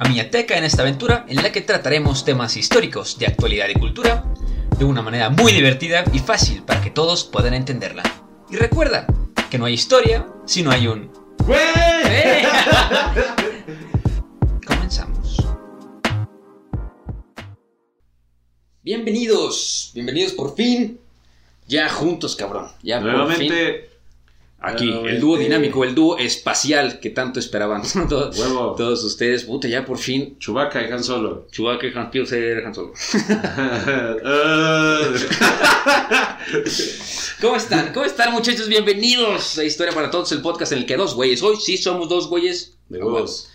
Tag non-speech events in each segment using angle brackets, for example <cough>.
a Miñateca en esta aventura en la que trataremos temas históricos de actualidad y cultura de una manera muy divertida y fácil para que todos puedan entenderla. Y recuerda que no hay historia si no hay un... ¡Eh! <laughs> Comenzamos. Bienvenidos, bienvenidos por fin. Ya juntos, cabrón. Ya por fin. Nuevamente, Aquí, el dúo dinámico, el dúo espacial que tanto esperaban todos, Huevo. todos ustedes. Puta, ya por fin. Chewbacca y Han Solo. Chewbacca y Han- quiero ser Han Solo. <laughs> ¿Cómo están? ¿Cómo están, muchachos? Bienvenidos a Historia para Todos, el podcast en el que dos güeyes, hoy sí somos dos güeyes, De huevos.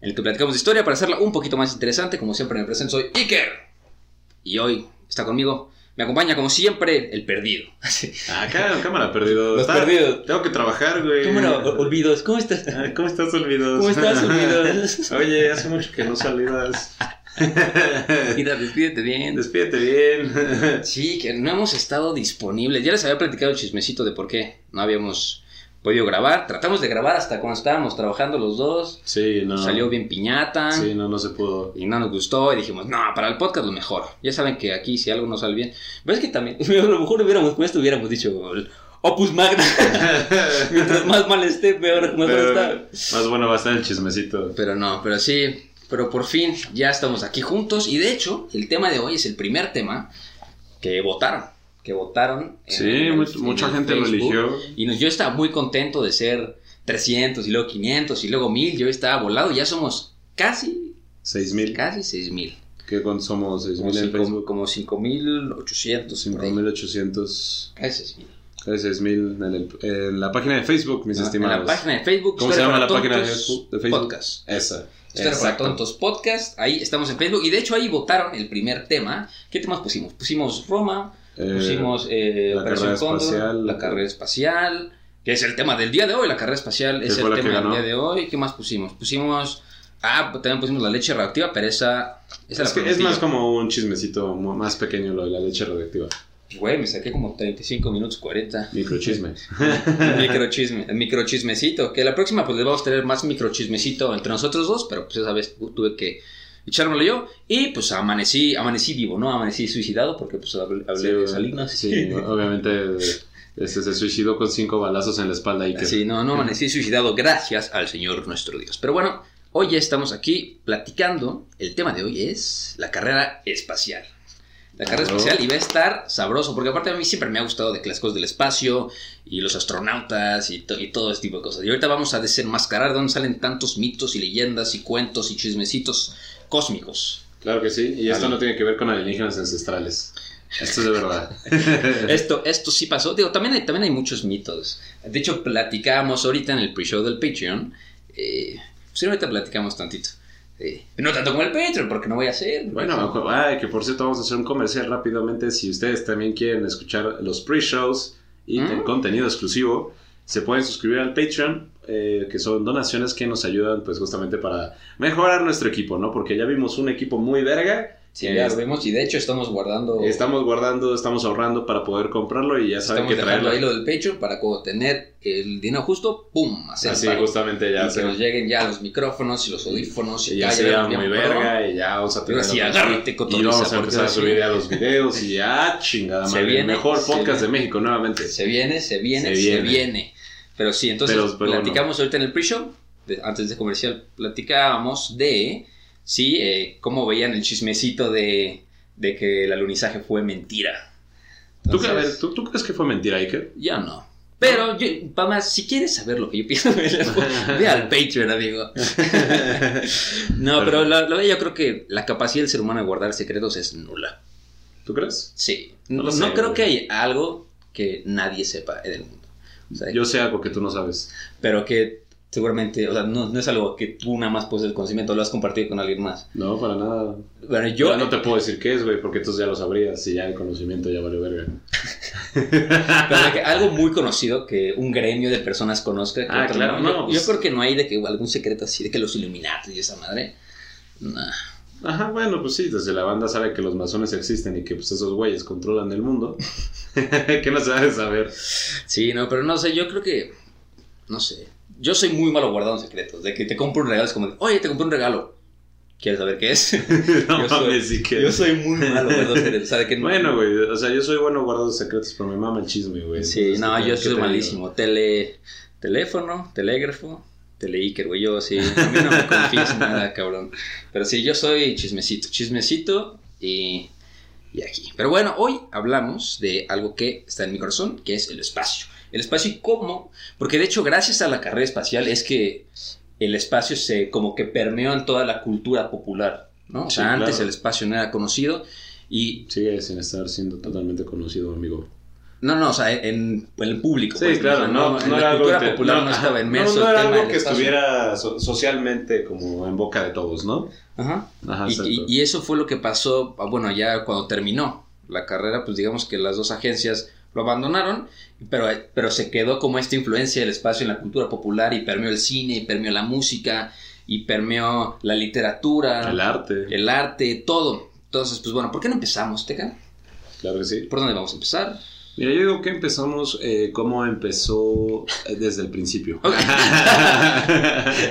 en el que platicamos de historia para hacerla un poquito más interesante. Como siempre me presento, soy Iker. Y hoy está conmigo, me acompaña como siempre, el perdido. <laughs> Acá, cámara, perdido. Los perdidos. Tengo que trabajar, güey. ¿Cómo no? Olvidos, ¿cómo estás? Ay, ¿Cómo estás, Olvidos? ¿Cómo estás, Olvidos? <laughs> Oye, hace mucho que no saludas. <laughs> Mira, despídete bien. Despídete bien. Sí, que no hemos estado disponibles. Ya les había platicado el chismecito de por qué no habíamos podido grabar. Tratamos de grabar hasta cuando estábamos trabajando los dos. Sí, no. Salió bien piñata. Sí, no, no se pudo. Y no nos gustó y dijimos, no, para el podcast lo mejor. Ya saben que aquí si algo no sale bien. Pero es que también, <laughs> a lo mejor hubiéramos puesto, hubiéramos dicho Opus Magna. <laughs> Mientras más mal esté, peor, mejor Pero está. más bueno va a estar el chismecito. Pero no, pero sí, pero por fin ya estamos aquí juntos. Y de hecho, el tema de hoy es el primer tema que votaron. Que votaron. en Sí, en mucha el gente lo Facebook. eligió. Y yo estaba muy contento de ser 300 y luego 500 y luego 1000. Yo estaba volado. Ya somos casi, 6000. casi 6000. ¿Qué somos? Como 6000 en Facebook. Como 5800. por ahí. 5800. Casi 6000. Casi 6000 en, en la página de Facebook, mis En estimados. la página de Facebook. ¿Cómo se llama la página de Facebook? Podcast. Esa. Historia para. Tontos Podcast. Ahí estamos en Facebook. Y de hecho ahí votaron el primer tema. ¿Qué temas pusimos? Pusimos Roma, Eh, pusimos eh, la Operación carrera Cóndor, espacial. la carrera espacial, que es el tema del día de hoy. La carrera espacial es el tema del día de hoy. ¿Qué más pusimos? Pusimos... Ah, también pusimos la leche reactiva, pero esa... esa es, la que es más como un chismecito más pequeño lo de la leche radioactiva. Güey, me saqué como 35 minutos 40. Microchisme. Microchisme, microchismecito. Que la próxima pues les vamos a tener más microchismecito entre nosotros dos, pero pues esa vez tuve que echármelo yo. Y pues amanecí, amanecí vivo, ¿no? Amanecí suicidado porque pues hablé, hablé Sí, de Salinas. Sí, obviamente este, se suicidó con cinco balazos en la espalda y que Sí, no, no amanecí suicidado gracias al Señor nuestro Dios. Pero bueno, hoy ya estamos aquí platicando. El tema de hoy es la carrera espacial. La carrera Claro. espacial y va a estar sabroso, porque aparte a mí siempre me ha gustado de que las cosas del espacio y los astronautas y, to- y todo ese tipo de cosas. Y ahorita vamos a desenmascarar de dónde salen tantos mitos y leyendas y cuentos y chismecitos cósmicos. Claro que sí, y esto no tiene que ver con alienígenas ancestrales. Esto es de verdad. <laughs> Esto, esto sí pasó. Digo, también hay, también hay muchos mitos. De hecho, platicábamos ahorita en el pre-show del Patreon. Eh, pues ahorita platicamos tantito. Eh, no tanto como el Patreon, porque no voy a hacer. Bueno, ay, que por cierto vamos a hacer un comercial rápidamente. Si ustedes también quieren escuchar los pre-shows y ¿Mm? el contenido exclusivo, se pueden suscribir al Patreon, eh, que son donaciones que nos ayudan pues justamente para mejorar nuestro equipo, ¿no? Porque ya vimos un equipo muy verga. Sí, Eh, ya lo vemos y de hecho estamos guardando. Estamos guardando, estamos ahorrando para poder comprarlo y ya saben que traerlo. ahí lo del Patreon para cuando tener el dinero justo, ¡pum! Hacer Así justamente ya y que se nos lleguen ya los micrófonos y los audífonos y, y ya muy verga y ya vamos a tener Ahora sí, otros- agárrate, y vamos a empezar a subir ya los videos y ya chingada Se madre, viene, el mejor se podcast de viene. México nuevamente Se viene, se viene, Se se viene. Pero sí, entonces Pero- pero platicamos ahorita en el pre-show. antes de comercial, platicábamos de, sí, eh, cómo veían el chismecito de, de que el alunizaje fue mentira. ¿Tú, qué- a Entonces, ver, ¿tú, tú crees que fue mentira, Iker? Yo no. Pero, yo, más, si quieres saber lo que yo pienso, <laughs> ve al Patreon, amigo. <laughs> no, pero la, la- yo creo que la capacidad del ser humano de guardar secretos es nula. ¿Tú crees? Sí. No No, lo sé, no creo que hay algo que nadie sepa en el mundo. Yo sé algo que tú no sabes. pero que seguramente, o sea, no, no es algo que tú nada más puedes el conocimiento, lo has compartido con alguien más. No, para nada. Bueno, yo Yo no te puedo decir qué es, güey, porque entonces ya lo sabrías y ya el conocimiento ya vale verga. <laughs> pero que algo muy conocido que un gremio de personas conozca. que Ah, claro, no. Yo, pues- yo creo que no hay de que algún secreto así, de que los Illuminati y esa madre. Nah. Ajá, bueno, pues sí, desde la banda sabe que los masones existen y que pues esos güeyes controlan el mundo. <laughs> ¿Qué no se debe saber? Sí, no, pero no sé, yo creo que. No sé. Yo soy muy malo guardando secretos. De que te compro un regalo, es como, de, oye, te compré un regalo. ¿Quieres saber qué es? <laughs> No Yo soy- sí que... Yo soy muy malo guardando secretos. O sea, de que no- Bueno, güey, o sea, yo soy bueno guardando secretos, pero me mama el chisme, güey. Sí, Entonces, no, ¿qué- yo soy malísimo. Tele, teléfono, telégrafo, teleiker, güey. Yo sí, a mí no me confíes nada, cabrón. Pero sí, yo soy chismecito, chismecito y, y aquí. Pero bueno, hoy hablamos de algo que está en mi corazón, que es el espacio. El espacio y cómo, porque de hecho, gracias a la carrera espacial es que el espacio se como que permeó en toda la cultura popular, ¿no? O Sí, sea, antes claro. el espacio no era conocido y Sigue sin estar siendo totalmente conocido, amigo. No, no, o sea, en, en el público. Sí, pues, claro, no, en no la era algo cultura inte- popular no, no, estaba inmerso no, no el era tema algo que estuviera so- socialmente como en boca de todos, ¿no? Ajá. Ajá, y- y eso fue lo que pasó, ah, bueno, ya cuando terminó la carrera, pues digamos que las dos agencias lo abandonaron, pero, pero se quedó como esta influencia del espacio en la cultura popular y permeó el cine, y permeó la música, y permeó la literatura, El arte. el arte, todo. Entonces, pues bueno, ¿por qué no empezamos, Teca? Claro que sí. ¿Por dónde vamos a empezar? Mira, yo digo que empezamos eh, como empezó eh, desde el principio. <laughs>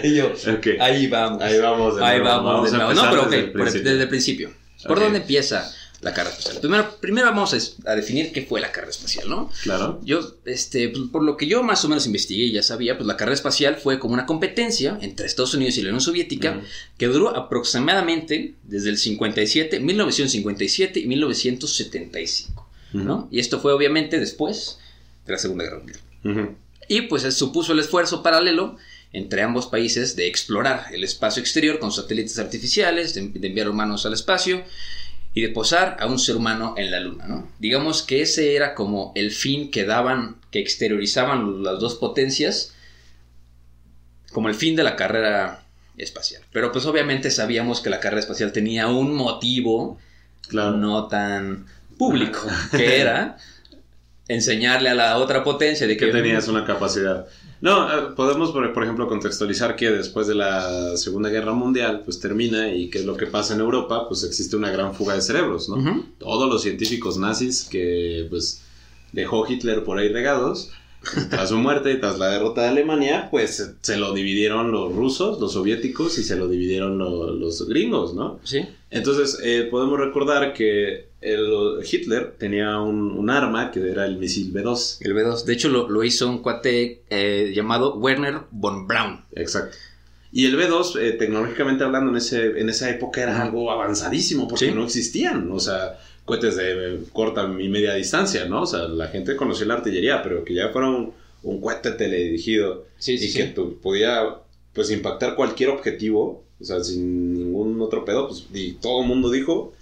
Y yo, ahí vamos. Ahí vamos. de Ahí nuevo. vamos, de nuevo. No, pero ok, desde el principio. desde el principio. ¿Por dónde empieza la carrera espacial? Primero, primero vamos a, definir qué fue la carrera espacial, ¿no? Claro. Yo, este, por lo que yo más o menos investigué y ya sabía, pues la carrera espacial fue como una competencia entre Estados Unidos y la Unión Soviética que duró aproximadamente desde el 57, 1957 y 1975, ¿no? Y esto fue obviamente después de la Segunda Guerra Mundial. Y pues supuso el esfuerzo paralelo entre ambos países de explorar el espacio exterior con satélites artificiales, de, de enviar humanos al espacio y de posar a un ser humano en la luna, ¿no? Digamos que ese era como el fin que daban, que exteriorizaban las dos potencias, como el fin de la carrera espacial. Pero pues obviamente sabíamos que la carrera espacial tenía un motivo Claro. no tan público, que era enseñarle a la otra potencia de que que tenías una capacidad. No, eh, podemos, por, por ejemplo, contextualizar que después de la Segunda Guerra Mundial, pues termina y qué es lo que pasa en Europa, pues existe una gran fuga de cerebros, ¿no? Todos los científicos nazis que, pues, dejó Hitler por ahí regados, tras su muerte y tras la derrota de Alemania, pues se- lo dividieron los rusos, los soviéticos y se lo dividieron lo- los gringos, ¿no? Sí. Entonces, eh, podemos recordar que el- Hitler tenía un, un arma que era el misil B-2. El B2. De hecho, lo, lo hizo un cuate eh, llamado Werner von Braun. Exacto. Y el B2, eh, tecnológicamente hablando, en, ese, en esa época era algo avanzadísimo porque Sí. no existían, o sea, cohetes de eh, corta y media distancia, ¿no? O sea, la gente conocía la artillería, pero que ya fuera un, un cohete teledirigido Sí, y que tu- podía, pues, impactar cualquier objetivo, o sea, sin ningún otro pedo, pues, y todo el mundo dijo,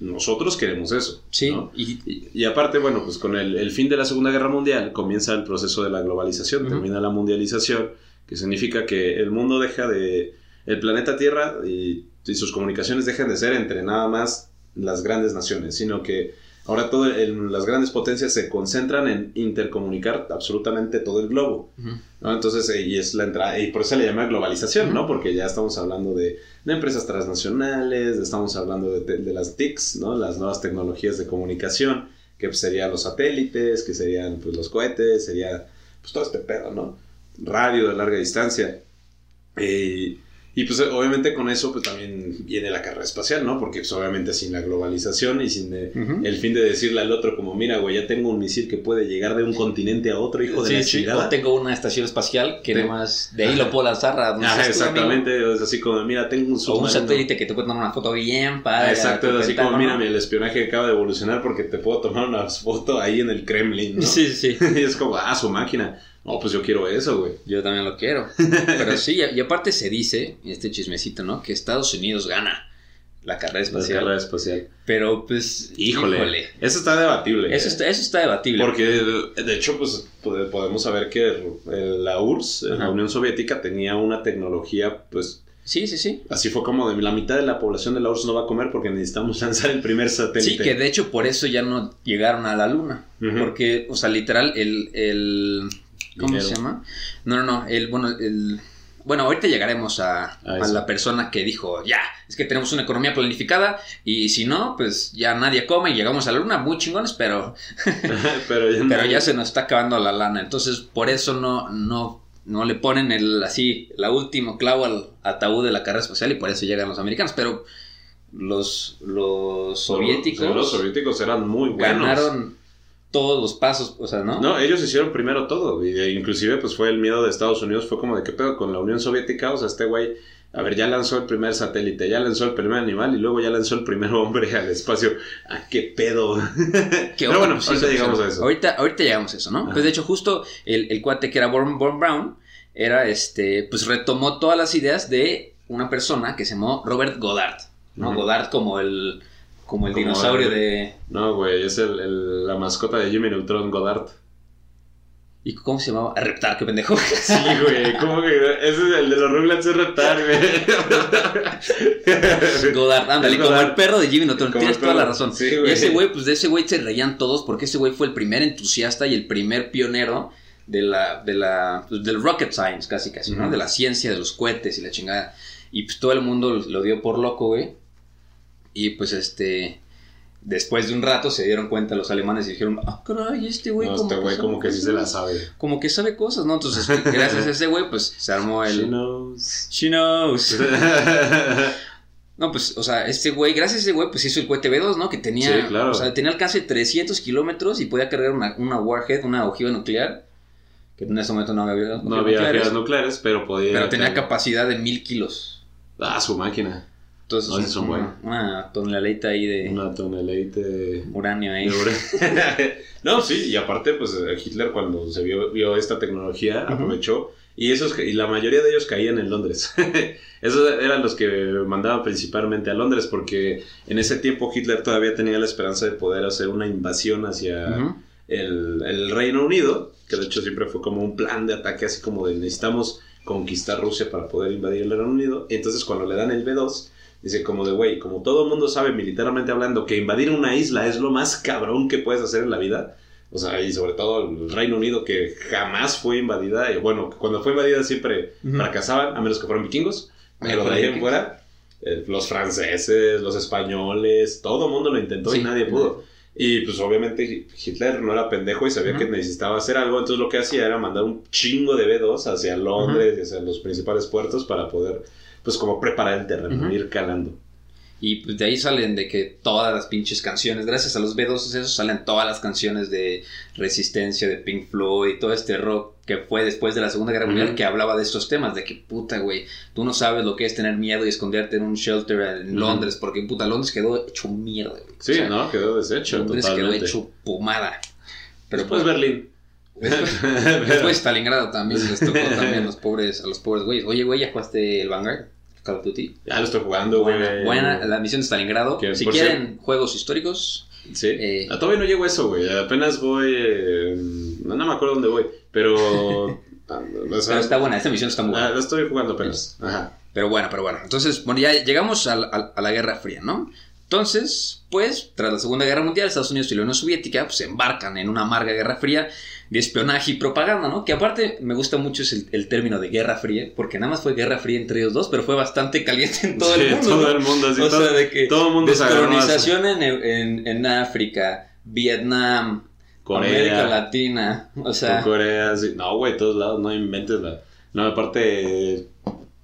nosotros queremos eso. Sí. ¿no? Y, Y, y aparte, bueno, pues con el, el fin de la Segunda Guerra Mundial comienza el proceso de la globalización, termina la mundialización, que significa que el mundo deja de... El planeta Tierra y, y sus comunicaciones dejan de ser entre nada más las grandes naciones, sino que ahora todo el- las grandes potencias se concentran en intercomunicar absolutamente todo el globo. Ujú. ¿no? Entonces, eh, y es la entrada, y por eso se le llama globalización, ¿no? Ujú. Porque ya estamos hablando de, de empresas transnacionales, estamos hablando de, de- de las TICs, ¿no? Las nuevas tecnologías de comunicación, que pues, serían los satélites, que serían pues los cohetes, sería pues todo este pedo, ¿no? Radio de larga distancia. Eh, Y pues obviamente con eso pues también viene la carrera espacial, ¿no? Porque pues obviamente sin la globalización y sin eh, el fin de decirle al otro como, mira, güey, ya tengo un misil que puede llegar de un continente a otro, hijo de Sí, la sí, chingada. o tengo una estación espacial que nomás de ahí lo puedo lanzar a donde Ajá, exactamente, es así como, mira, tengo un O un submarino. satélite que te puede tomar una foto bien padre. Ah, exacto, es así como, mira, el espionaje acaba de evolucionar porque te puedo tomar una foto ahí en el Kremlin, ¿no? Sí, sí, sí. <laughs> y es como, ah, su máquina. No, pues yo quiero eso, güey. Yo también lo quiero. Pero sí, y aparte se dice, este chismecito, ¿no? Que Estados Unidos gana la carrera La espacial. carrera espacial. Pero pues, Híjole, eso está debatible. Eso ¿eh? está, eso está debatible. Porque, de hecho, pues pode- podemos saber que la URSS, la. Unión Soviética, tenía una tecnología, pues, Sí, sí, sí. así fue como de la mitad de la población de la URSS no va a comer porque necesitamos lanzar el primer satélite. Sí, que de hecho por eso ya no llegaron a la luna. Porque, o sea, literal, el. el ¿Cómo Dinero. se llama? No, no, no. El, bueno, el. Bueno, ahorita llegaremos a, A la persona que dijo, ya, es que tenemos una economía planificada y si no, pues ya nadie come y llegamos a la luna, muy chingones, pero, <laughs> pero ya, pero no- ya se nos está acabando la lana. Entonces, por eso no, no, no le ponen el así, la último clavo al ataúd de la carrera espacial y por eso llegan los americanos. Pero los, los soviéticos Los soviéticos eran muy buenos. ganaron todos los pasos, o sea, ¿no? No, ellos hicieron primero todo. Y de- inclusive, pues fue el miedo de Estados Unidos. Fue como de qué pedo con la Unión Soviética. O sea, este güey, a ver, ya lanzó el primer satélite, ya lanzó el primer animal y luego ya lanzó el primer hombre <laughs> al espacio. Ah, qué pedo. <laughs> Que Pero bueno, pues, sí, ahorita llegamos a eso. Ahorita, ahorita llegamos a eso, ¿no? Ajá. Pues de hecho, justo el, el cuate que era Born, Born Brown era este, pues retomó todas las ideas de una persona que se llamó Robert Goddard, ¿no? Goddard como el, como el Como dinosaurio el- de. No, güey, es el, el- la mascota de Jimmy Neutron Goddard. ¿Y cómo se llamaba? Reptar, qué pendejo. Sí, güey, ¿cómo que? Ese es el de los Rugrats es retar, güey. <laughs> Goddard, ándale, como el perro de Jimmy Neutron, Como tienes toda la razón. Sí, y ese güey, pues de ese güey se reían todos porque ese güey fue el primer entusiasta y el primer pionero de la, de la, pues, del rocket science, casi casi, ¿no? De la ciencia de los cohetes y la chingada. Y pues todo el mundo lo dio por loco, güey. Y pues este, después de un rato se dieron cuenta los alemanes y dijeron, ah, caray, este güey No, como, este güey como que sí se la sabe. Como que sabe cosas, ¿no? Entonces, gracias a ese güey, pues se armó <laughs> el... She knows. She knows. <laughs> No, pues, o sea, este güey, gracias a ese güey, pues hizo el cohete B2, ¿no? Que tenía, Sí, claro. o sea, tenía alcance de 300 kilómetros y podía cargar una, una warhead, una ojiva nuclear, que en ese momento no había No había nucleares, nucleares, pero podía. pero tenía capacidad de mil kilos. Ah, su máquina. Entonces, No, una, una tonelita ahí de Una tonelita de. uranio ahí. de ura- <laughs> no, sí, y aparte, pues Hitler cuando se vio, vio esta tecnología, aprovechó. Y, esos, y la mayoría de ellos caían en Londres. <laughs> Esos eran los que mandaban principalmente a Londres, porque en ese tiempo Hitler todavía tenía la esperanza de poder hacer una invasión hacia el, el Reino Unido, que de hecho siempre fue como un plan de ataque, así como de necesitamos conquistar Rusia para poder invadir el Reino Unido. Entonces cuando le dan el B2, dice como de, güey, como todo el mundo sabe militarmente hablando que invadir una isla es lo más cabrón que puedes hacer en la vida. O sea, y sobre todo el Reino Unido que jamás fue invadida, y bueno, cuando fue invadida siempre Ujú. fracasaban, a menos que fueran vikingos, pero de ahí en fuera, eh, los franceses, los españoles, todo el mundo lo intentó y nadie pudo. Y pues obviamente Hitler no era pendejo y sabía que necesitaba hacer algo, entonces lo que hacía era mandar un chingo de B2 hacia Londres y hacia los principales puertos para poder, pues como preparar el terreno, Ujú. ir calando. Y pues de ahí salen de que todas las pinches canciones, gracias a los B2 esos salen todas las canciones de Resistencia, de Pink Floyd y todo este rock que fue después de la Segunda Guerra Mundial que hablaba de estos temas, de que puta, güey, tú no sabes lo que es tener miedo y esconderte en un shelter en. Londres, porque puta, Londres quedó hecho mierda, güey. Sí, O sea, ¿no? Quedó deshecho Londres totalmente. quedó hecho pomada. Pero Después pues, Berlín. después, <laughs> después Stalingrado también les tocó <laughs> también los pobres, a los pobres güeyes. Oye, güey, ¿ya jugaste el Vanguard? Call of Duty. Ya lo estoy jugando, güey. Buena, buena la misión de Stalingrado. Que, si quieren juegos históricos, Sí. Eh, Ah, todavía no llego a eso, güey. Apenas voy. eh, no, no me acuerdo dónde voy. Pero. <laughs> ah, o sea, pero está buena, esta misión está muy ah, buena. lo estoy jugando apenas. Ajá. Pero bueno, pero bueno. Entonces, bueno, ya llegamos a, la- a- a la Guerra Fría, ¿no? Entonces, pues, tras la Segunda Guerra Mundial, Estados Unidos y la Unión Soviética pues, se embarcan en una amarga Guerra Fría de espionaje y propaganda, ¿no? Que aparte me gusta mucho es el, el término de Guerra Fría, porque nada más fue Guerra Fría entre ellos dos, pero fue bastante caliente en todo Sí, el mundo. Todo ¿no? el mundo, así. o todo, sea, de que todo el mundo descolonización en, en, en África, Vietnam, Corea. América Latina, o sea, Corea, sí. No, güey, todos lados, no inventes la. No, aparte.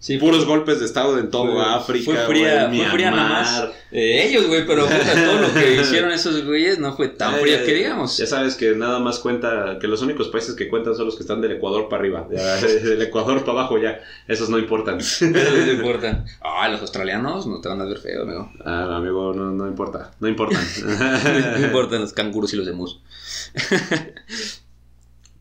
Sí, Puros golpes de estado en todo Fue- África, Fue fría, güey, fue fría nada más. Eh, ellos, güey, pero puta, todo lo que <laughs> hicieron esos güeyes no fue tan Eh, fría que digamos. Ya sabes que nada más cuenta, que los únicos países que cuentan son los que están del Ecuador para arriba. Ya, <laughs> del Ecuador para abajo ya, esos no importan. <laughs> Eso no importa. Ah, los australianos no te van a ver feo, amigo. Ah, amigo, no, no importa, no importan. no importan los canguros y los emus.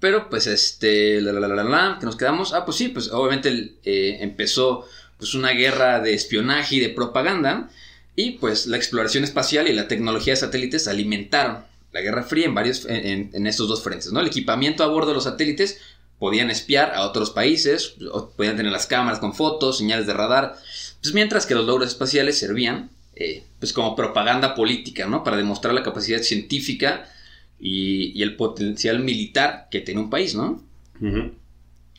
Pero pues este, la, la, la, la, la, que nos quedamos. Ah, pues sí, pues obviamente eh, empezó pues una guerra de espionaje y de propaganda. Y pues la exploración espacial y la tecnología de satélites alimentaron la Guerra Fría en varios en, estos dos frentes, ¿no? El equipamiento a bordo de los satélites podían espiar a otros países, podían tener las cámaras con fotos, señales de radar, pues mientras que los logros espaciales servían eh, pues como propaganda política, ¿no? Para demostrar la capacidad científica y, y el potencial militar que tiene un país, ¿no? Uh -huh.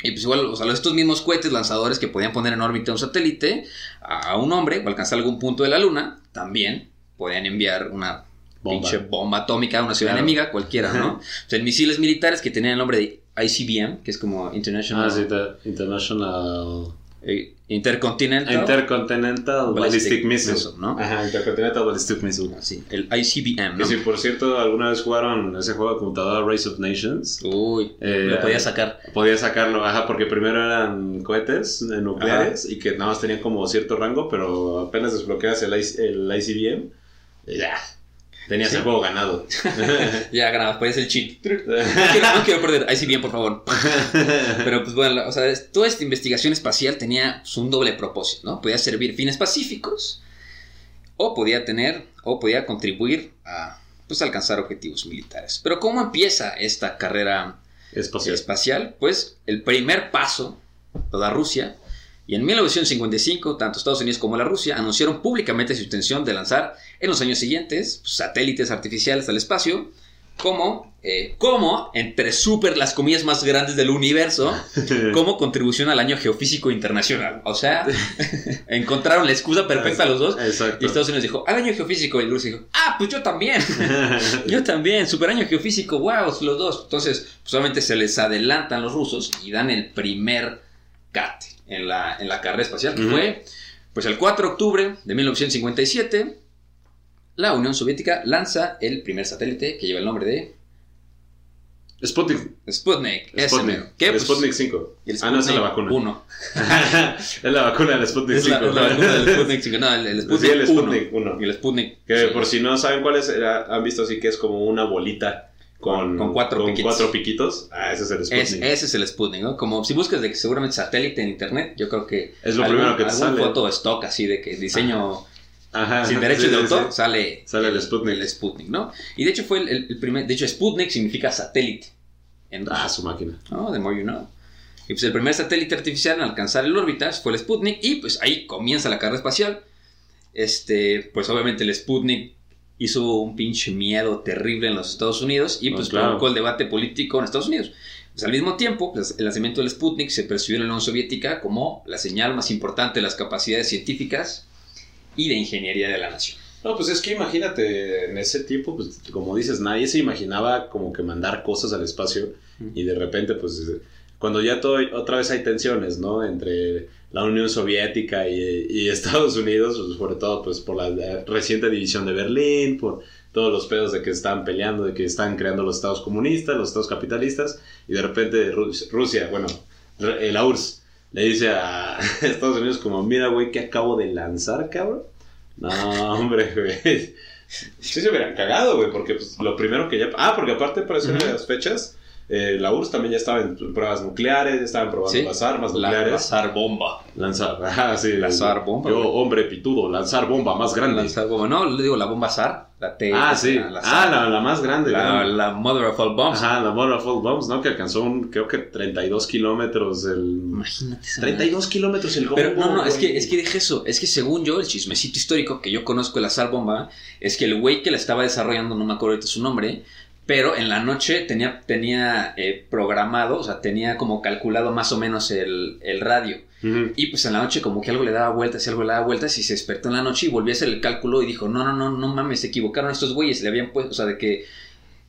Y pues igual, o sea, estos mismos cohetes lanzadores que podían poner en órbita un satélite a un hombre o alcanzar algún punto de la luna, también podían enviar una bomba. pinche bomba atómica a una ciudad claro. enemiga, cualquiera, ¿no? o sea, misiles militares que tenían el nombre de ICBM, que es como International... Ah, sí, International... Eh, Intercontinental... Intercontinental Ballistic, Ballistic Missile, Missile, ¿no? Ajá, Intercontinental Ballistic Missile. Ah, sí, el ICBM, ¿no? Y si por cierto alguna vez jugaron ese juego de computadora Race of Nations. Uy, eh, lo podía sacar. Podía sacarlo, ajá, porque primero eran cohetes nucleares ajá. y que nada más tenían como cierto rango, pero apenas desbloqueas el, el ICBM, ya, Tenías ¿Sí? el juego ganado. <laughs> ya ganabas, podías el cheat. No quiero, <laughs> no quiero perder. Ahí sí bien, por favor. <laughs> Pero pues bueno, o sea, toda esta investigación espacial tenía pues, un doble propósito, ¿no? Podía servir fines pacíficos o podía tener o podía contribuir a pues alcanzar objetivos militares. Pero ¿cómo empieza esta carrera espacial? espacial? Pues el primer paso lo da Rusia y en 1955, tanto Estados Unidos como la Rusia anunciaron públicamente su intención de lanzar en los años siguientes pues, satélites artificiales al espacio, como, eh, como, entre super las comillas más grandes del universo, <laughs> como contribución al año geofísico internacional. O sea, <laughs> encontraron la excusa perfecta a los dos. Exacto. Y Estados Unidos dijo, al año geofísico. Y Rusia dijo, ah, pues yo también. <laughs> yo también, super año geofísico, wow, los dos. Entonces, pues, solamente se les adelantan los rusos y dan el primer cate en la, en la carrera espacial, que uh -huh. fue pues el 4 de octubre de 1957, la Unión Soviética lanza el primer satélite que lleva el nombre de Sputnik. Sputnik. Sputnik. ¿Qué? El Sputnik 5. El ah, no, esa es la vacuna. 1. <laughs> es la vacuna del Sputnik 5. Es la, la vacuna del Sputnik 5. No, el, el Sputnik, sí, el Sputnik 1. Y el Sputnik. Que sí. por si no saben cuál es, han visto así que es como una bolita con, con, cuatro, con piquitos. cuatro piquitos. Ah, ese es el Sputnik. Es, ese es el Sputnik, ¿no? Como si buscas de que seguramente satélite en internet, yo creo que es lo algún, primero que te algún sale. foto stock así de que diseño Ajá. Ajá, sin derechos sí, de autor sí. sale sale el Sputnik. el Sputnik, ¿no? Y de hecho fue el, el, primer, de hecho Sputnik significa satélite. En ah, su máquina. ¿no? The more you know. Y pues el primer satélite artificial en alcanzar el órbita fue el Sputnik y pues ahí comienza la carrera espacial. Este, pues obviamente el Sputnik hizo un pinche miedo terrible en los Estados Unidos y pues claro. provocó el debate político en Estados Unidos. Pues al mismo tiempo, pues, el lanzamiento del Sputnik se percibió en la Unión Soviética como la señal más importante de las capacidades científicas y de ingeniería de la nación. No, pues es que imagínate, en ese tiempo, pues como dices, nadie se imaginaba como que mandar cosas al espacio y de repente, pues cuando ya todo, otra vez hay tensiones, ¿no? Entre la Unión Soviética y, y <laughs> Estados Unidos, pues, sobre todo pues por la, la reciente división de Berlín, por todos los pedos de que están peleando, de que están creando los estados comunistas, los estados capitalistas, y de repente Rus Rusia, bueno, la URSS, le dice a <laughs> Estados Unidos como, mira, güey, que acabo de lanzar, cabrón. No, hombre, <laughs> güey. Sí se hubieran cagado, güey, porque pues, lo primero que ya... Ah, porque aparte para uh -huh. las fechas, eh, la URSS también ya estaba en pruebas nucleares, estaban probando ¿Sí? las armas la, nucleares. Lanzar bomba. Lanzar, <laughs> ah, sí. Lanzar bomba. Yo, hombre pitudo, lanzar bomba más grande. Lanzar bomba, no, le digo la bomba SAR. La T, ah, sí. La, la ah, la, la, más grande. La, Mother of All Bombs. Ajá, la Mother of All Bombs, ¿no? Que alcanzó, un, creo que 32 kilómetros el... Imagínate. 32 kilómetros el bombo, Pero no, no, es que, es que deje eso. Es que según yo, el chismecito histórico que yo conozco de la SAR bomba, es que el güey que la estaba desarrollando, no me acuerdo ahorita su nombre, pero en la noche tenía, tenía eh, programado, o sea, tenía como calculado más o menos el, el radio. Uh -huh. Y pues en la noche como que algo le daba vueltas y algo le daba vueltas y se despertó en la noche y volvió a hacer el cálculo y dijo, no, no, no, no mames, se equivocaron estos güeyes, le habían puesto, o sea, de que,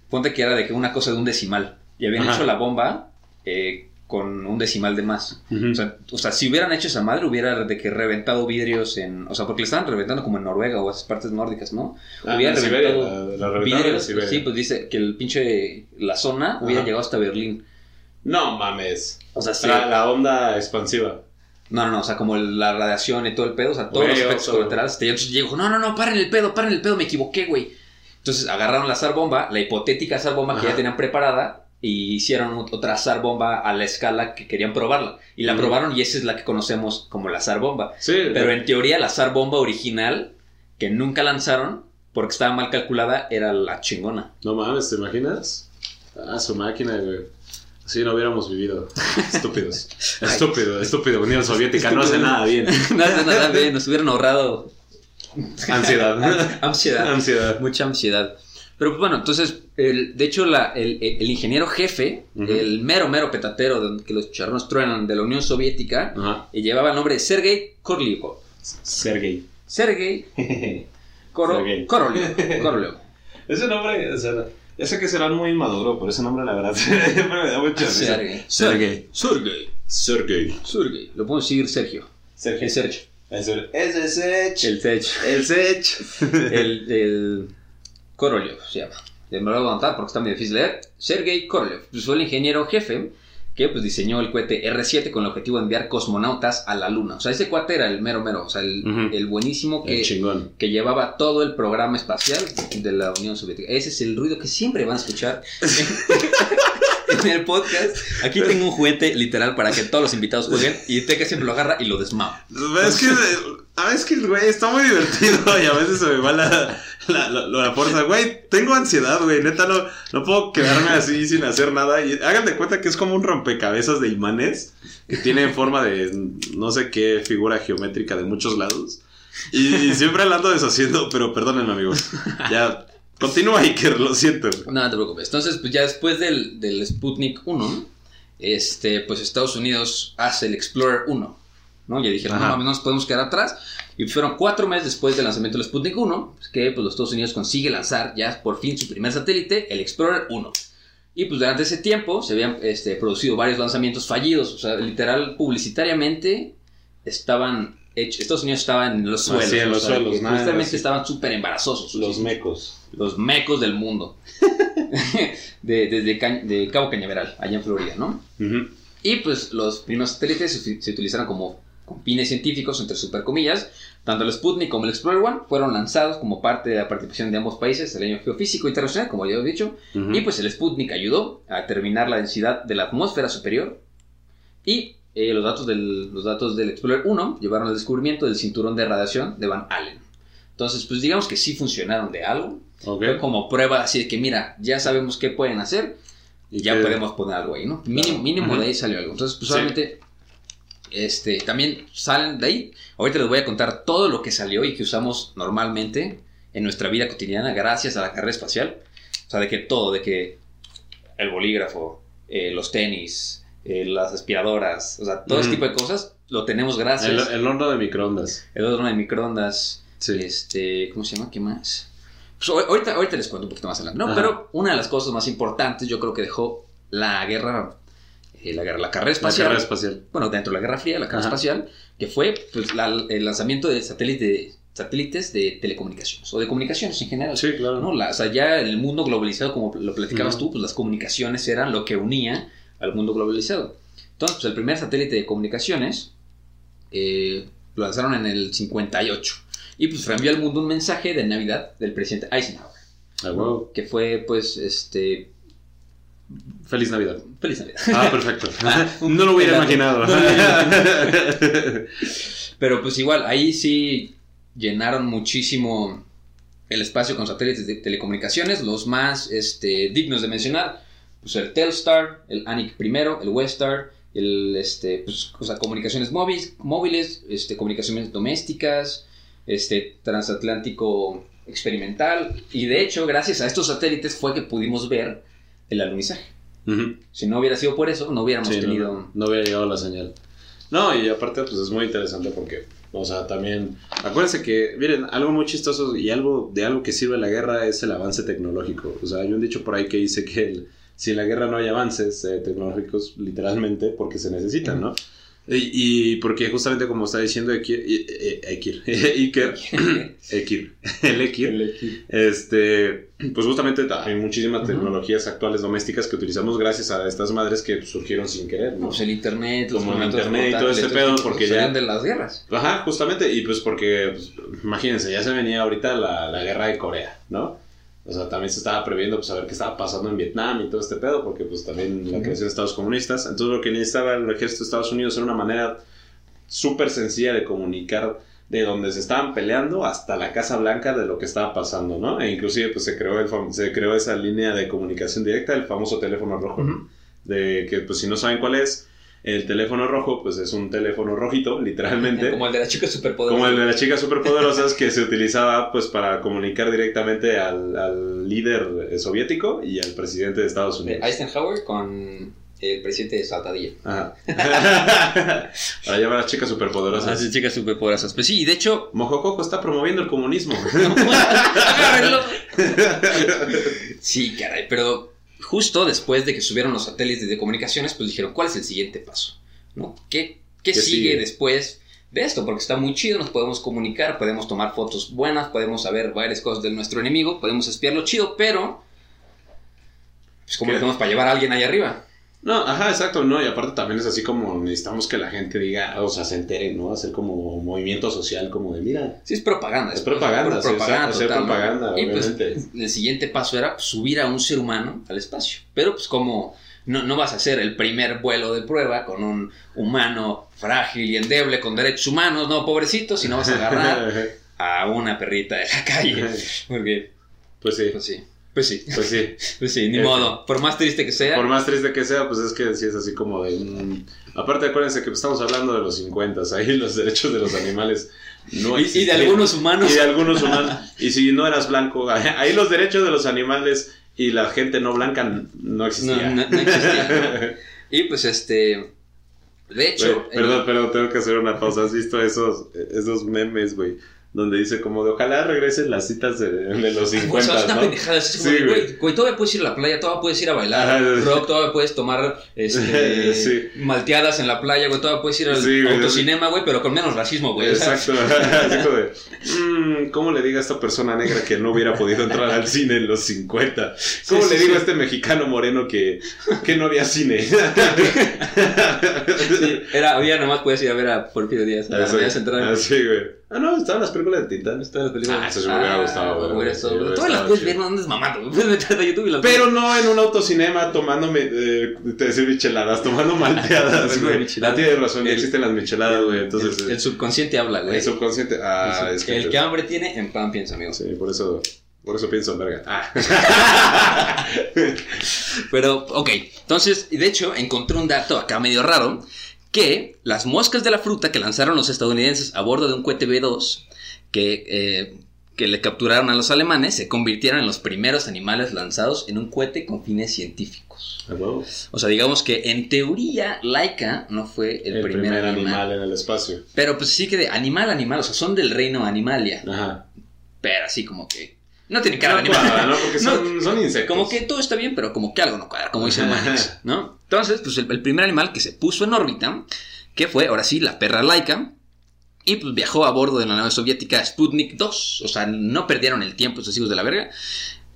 ponte que era de que una cosa de un decimal. Y habían Ajá. hecho la bomba eh, con un decimal de más. O sea, o sea, si hubieran hecho esa madre, hubiera de que reventado vidrios en. O sea, porque le estaban reventando como en Noruega o esas partes nórdicas, ¿no? Ah, hubiera en Siberia, reventado la- la reventaron en vidrios. Siberia. Sí, pues dice que el pinche. La zona hubiera llegado hasta Berlín. No mames. O sea, sí. La, la onda expansiva. No, no, no, o sea, como la radiación y todo el pedo, o sea, todos Güey, los efectos colaterales. Te entonces dijo, no, no, no, paren el pedo, paren el pedo, me equivoqué, güey. Entonces agarraron la zar bomba, la hipotética zar bomba que ya tenían preparada, y hicieron ot- otra zar bomba a la escala que querían probarla. Y la Ujú. probaron y esa es la que conocemos como la zar bomba. Sí, Pero en teoría la zar bomba original, que nunca lanzaron, porque estaba mal calculada, era la chingona. No mames, ¿te imaginas? Ah, su máquina, güey. Así no hubiéramos vivido. <laughs> Estúpidos. Estúpido, estúpido. Unión Soviética no hace nada bien. <laughs> nada, nada bien, nos hubieran ahorrado Ansiedad. <laughs> ansiedad. Ansiedad. Mucha ansiedad. Pero pues, bueno, entonces, el- de hecho, la- el, ingeniero jefe, el mero, mero petatero de que los charrones truenan de la Unión Soviética, Ajá. eh, llevaba el nombre de Sergei Korolev. Sergey. Sergei <laughs> Koro- Sergei. <laughs> Ese nombre, o sea, ya sé que será muy inmaduro, por ese nombre la verdad <laughs> siempre me da mucha risa. Sergei. Sergei. Sergei. Sergey. Sergei. Lo puedo decir Sergio. Sergey. El Sergio. Ese es Sech. El Sergio. El Sech. El, el Korolev se llama. Me lo voy a aguantar porque está muy difícil de leer. Sergei Korolev. Pues fue el ingeniero jefe que pues, diseñó el cohete R7 con el objetivo de enviar cosmonautas a la Luna. O sea, ese cuate era el mero mero. O sea, el, buenísimo que, El chingón. que llevaba todo el programa espacial de la Unión Soviética. Ese es el ruido que siempre van a escuchar <laughs> en el podcast. Aquí tengo un juguete literal para que todos los invitados jueguen y Teca siempre lo agarra y lo desmama. Es que, a veces que, güey, está muy divertido y a veces se me va la, <laughs> la, la, la fuerza. Güey, tengo ansiedad, güey. Neta, no, no puedo quedarme así <laughs> sin hacer nada. Y hagan de cuenta que es como un rompecabezas de imanes que tiene <laughs> forma de no sé qué figura geométrica de muchos lados. Y, y siempre la ando deshaciendo, pero perdónenme, amigos. Ya, continúa, Iker, lo siento. No, no te preocupes. Entonces, pues ya después del, del Sputnik 1, este, pues Estados Unidos hace el Explorer 1. ¿No? Ya dijeron, Ajá. no, no nos podemos quedar atrás. Y fueron cuatro meses después del lanzamiento del Sputnik 1, pues, que pues, los Estados Unidos consigue lanzar ya por fin su primer satélite, el Explorer 1. Y pues durante ese tiempo se habían este, producido varios lanzamientos fallidos. O sea, literal, publicitariamente estaban hechos. Estados Unidos estaba en los suelos. Así, en o los sea, suelos, nada, Justamente así. estaban súper embarazosos. Los Sí, mecos. los mecos del mundo. <laughs> de, desde Ca- de Cabo Cañaveral, allá en Florida, ¿no? Ujú. Y pues los primeros satélites se, se utilizaron como con fines científicos, entre super comillas. Tanto el Sputnik como el Explorer One fueron lanzados como parte de la participación de ambos países del año geofísico internacional, como ya he dicho. Ujú. Y pues el Sputnik ayudó a determinar la densidad de la atmósfera superior. Y eh, los, datos del, los datos del Explorer 1 llevaron al descubrimiento del cinturón de radiación de Van Allen. Entonces, pues digamos que sí funcionaron de algo. Ok. Fue como prueba así de que, mira, ya sabemos qué pueden hacer y ya que- podemos poner algo ahí, ¿no? Mínimo, mínimo Ujú. de ahí salió algo. Entonces, pues Sí. obviamente, este, también salen de ahí. Ahorita les voy a contar todo lo que salió y que usamos normalmente en nuestra vida cotidiana gracias a la carrera espacial. O sea, de que todo, de que el bolígrafo, eh, los tenis, eh, las aspiradoras, o sea, todo ese Ujú. tipo de cosas lo tenemos gracias. El, el horno de microondas. El horno de microondas, Sí. este, ¿cómo se llama? ¿Qué más? Pues ahor- ahorita, ahorita les cuento un poquito más adelante, ¿no? Ajá. Pero una de las cosas más importantes yo creo que dejó la guerra, la, guerra la carrera La espacial, carrera espacial. bueno, dentro de la Guerra Fría, la carrera Ajá. espacial, que fue pues, la- el lanzamiento de satélite- satélites de telecomunicaciones, o de comunicaciones en general. Sí, claro. ¿no? La- o sea, ya en el mundo globalizado, como lo platicabas tú, pues las comunicaciones eran lo que unía al mundo globalizado. Entonces, pues el primer satélite de comunicaciones eh, lo lanzaron en el 58. Y pues reenvió al mundo un mensaje de Navidad del presidente Eisenhower. Ah, huevo. Que fue, pues, este. Feliz Navidad. Feliz Navidad. Ah, perfecto. <laughs> Ah, <laughs> no lo hubiera imaginado. No <laughs> Pero pues igual, ahí sí llenaron muchísimo el espacio con satélites de telecomunicaciones, los más este, dignos de mencionar, pues el Telstar, el ANIC primero, el Westar, el, este, pues, o sea, comunicaciones móviles, móviles este, comunicaciones domésticas, este, transatlántico experimental, y de hecho, gracias a estos satélites fue que pudimos ver el alunizaje. Ujú. Si no hubiera sido por eso, no hubiéramos Sí, tenido... no, no hubiera llegado la señal. No, y aparte, pues es muy interesante porque, o sea, también. Acuérdense que, miren, algo muy chistoso y algo de algo que sirve la guerra es el avance tecnológico. O sea, hay un dicho por ahí que dice que el si en la guerra no hay avances eh, tecnológicos, literalmente, porque se necesitan, ¿no? Y, y porque justamente como está diciendo Ekir, eh, eh, Ekir, <laughs> Iker, <laughs> Ekir, el Ekir, este, pues justamente hay muchísimas tecnologías actuales domésticas que utilizamos gracias a estas madres que surgieron sin querer, ¿no? Pues el internet, los Como el internet y todo ese pedo, porque ya- de las guerras. Ajá, justamente, y pues porque, pues, imagínense, ya se venía ahorita la, la guerra de Corea, ¿no? O sea, también se estaba previendo, pues, a ver qué estaba pasando en Vietnam y todo este pedo, porque, pues, también la creación de Estados comunistas. Entonces, lo que necesitaba el ejército de Estados Unidos era una manera súper sencilla de comunicar de donde se estaban peleando hasta la Casa Blanca de lo que estaba pasando, ¿no? E inclusive, pues, se creó, el se creó esa línea de comunicación directa, el famoso teléfono rojo, de que, pues, si no saben cuál es, el teléfono rojo, pues, es un teléfono rojito, literalmente. Como el de las chicas superpoderosas. Como el de las chicas superpoderosas que se utilizaba pues para comunicar directamente al, al líder soviético y al presidente de Estados Unidos. Eisenhower con el presidente de Saltadilla. Ajá. <laughs> para llamar a las chicas superpoderosas. Ah, sí, chicas superpoderosas. Pues sí, y de hecho... Mojococo está promoviendo el comunismo. <laughs> <laughs> Sí, caray, pero justo después de que subieron los satélites de comunicaciones, pues dijeron, ¿cuál es el siguiente paso? ¿No? ¿Qué, qué, ¿Qué sigue, sigue? después de esto? Porque está muy chido, nos podemos comunicar, podemos tomar fotos buenas, podemos saber varias cosas de nuestro enemigo, podemos espiarlo chido, pero... Pues ¿Qué? le hacemos para llevar a alguien ahí arriba. No, ajá, exacto, no, y aparte también es así como necesitamos que la gente diga, o sea, se entere, ¿no? Hacer como movimiento social, como de, mira, Sí, es propaganda. Es propaganda, sí, propaganda total, ¿no? propaganda, Y pues obviamente. el siguiente paso era pues, subir a un ser humano al espacio. Pero pues como no, no vas a hacer el primer vuelo de prueba con un humano frágil y endeble con derechos humanos, no, pobrecito, sino vas a agarrar <laughs> a una perrita de la calle. <laughs> Porque, pues sí, pues sí, pues sí, pues sí. pues sí, ni Eh, modo. Por más triste que sea. Por más triste que sea, pues es que sí es así como de... mm, Aparte acuérdense que estamos hablando de los 50, ahí los derechos de los animales no y, y de algunos humanos. Y de algunos humanos. Y si no eras blanco, <laughs> ahí los derechos de los animales y la gente no blanca no no, existían. no- no. Y pues este. De hecho. Perdón, pero tengo que hacer una pausa. ¿Has visto esos, esos memes, güey? Donde dice como de ojalá regresen las citas de, de los Ay, güey, 50, es una ¿no? pendejada. Es como Sí, güey. güey, güey, todavía puedes ir a la playa, todavía puedes ir a bailar Ajá, rock, todavía puedes tomar este, <laughs> Sí. malteadas en la playa, güey, todavía puedes ir al Sí, autocinema, güey, pero con menos racismo, güey. Exacto. <laughs> Así como de, "Mm, ¿Cómo le diga a esta persona negra que no hubiera podido entrar al cine en los 50? ¿Cómo le digo a este mexicano moreno que, que no había cine? <laughs> era, había nomás puedes ir a ver a Porfirio Díaz, a la Eso- media central. ah, sí, güey. Ah, no, estaban las películas de Tintán. Todas las películas. Ah, eso sí me hubiera gustado, hubiera hubiera Todas las puedes ver, no andes mamando, güey. Puedes meterte a YouTube y las Pero no en un autocinema tomándome, eh, te decir micheladas, tomando malteadas, <laughs> de güey. michelada. Ah, tienes razón, ya El- existen las micheladas, güey. Entonces, el, eh, el subconsciente habla, güey. el subconsciente. Ah, El es que. el que hambre tiene, en pan piensa, amigo. Sí, por eso, por eso pienso en verga. Ah. <laughs> Pero, ok, entonces, y de hecho, encontré un dato acá medio raro, que las moscas de la fruta que lanzaron los estadounidenses a bordo de un cohete B-2, que, eh, que le capturaron a los alemanes, se convirtieron en los primeros animales lanzados en un cohete con fines científicos. O sea, digamos que en teoría, Laika no fue el, El, primer, animal. en el espacio. Pero pues sí que de animal, animal, o sea, son del reino Animalia, Ajá. pero así como que... No tienen cara de animal. cuadra, ¿no? Porque <laughs> No, son, insectos. Como que todo está bien, pero como que algo no cuadra, como dice Manix, ¿no? Entonces, pues el, el primer animal que se puso en órbita, que fue, ahora sí, la perra laica, y pues viajó a bordo de la nave soviética Sputnik 2, o sea, no perdieron el tiempo estos hijos de la verga,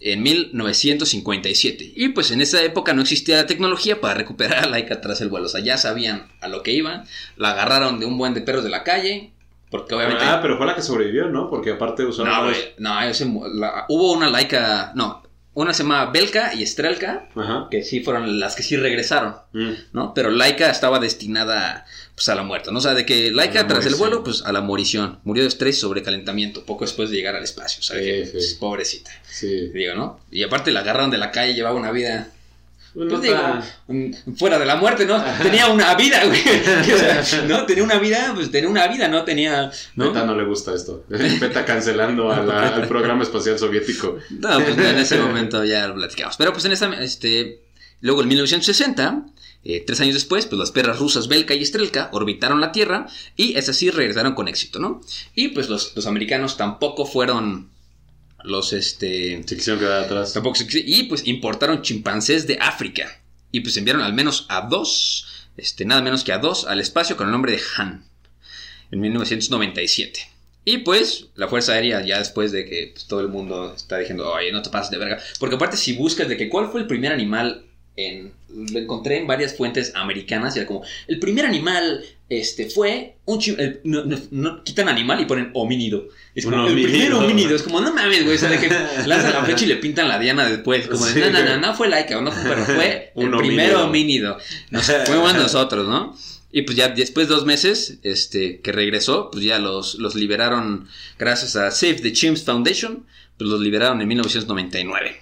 en 1957. Y pues en esa época no existía la tecnología para recuperar a Laika tras el vuelo, o sea, ya sabían a lo que iban, la agarraron de un buen de perros de la calle, porque obviamente... Ah, pero fue la que sobrevivió, ¿no? Porque aparte usaron. No, no, ese mu- la- hubo una laica, no, una se llama Belka y Estrelka, Ajá. que sí fueron las que sí regresaron, Mm. ¿no? Pero Laika estaba destinada pues a la muerte, ¿no? O sea, de que Laika la tras el vuelo, pues a la morición, murió de estrés y sobrecalentamiento, poco después de llegar al espacio, o sea, Sí, que, sí. pues, pobrecita, Sí. digo, ¿no? Y aparte la agarraron de la calle, llevaba una vida, pues digo, fuera de la muerte, ¿no? Tenía una vida, güey, <laughs> O sea, ¿no? Tenía una vida, pues tenía una vida, no tenía, ¿no? Peta no le gusta esto. <laughs> Peta cancelando a la- al programa espacial soviético. No, pues en ese momento ya lo platicamos. Pero pues en esa, este, luego en 1960, eh, tres años después, pues las perras rusas Belka y Estrelka orbitaron la Tierra y esas sí regresaron con éxito, ¿no? Y pues los, los americanos tampoco fueron los este Se quisieron quedar atrás. tampoco se quisi- y pues importaron chimpancés de África y pues enviaron al menos a dos, este nada menos que a dos al espacio con el nombre de Han en 1997. Y pues la Fuerza Aérea ya después de que pues, todo el mundo está diciendo, oye, no te pases de verga. Porque aparte si buscas de que cuál fue el primer animal en... Lo encontré en varias fuentes americanas y era como, el primer animal este, fue un chim- el- no, no- no- quitan animal y ponen homínido. Es como, el primer homínido. Es como, no mames, güey. O sea, de que <laughs> lanzan la flecha y le pintan la diana después. Como de, Sí. no, no, no, no fue laica, no, pero fue <laughs> el primer homínido. homínido. Nos <laughs> fuimos nosotros, ¿no? Y pues ya después de dos meses, este, que regresó, pues ya los, los liberaron gracias a Save the Chimps Foundation, pues los liberaron en 1999.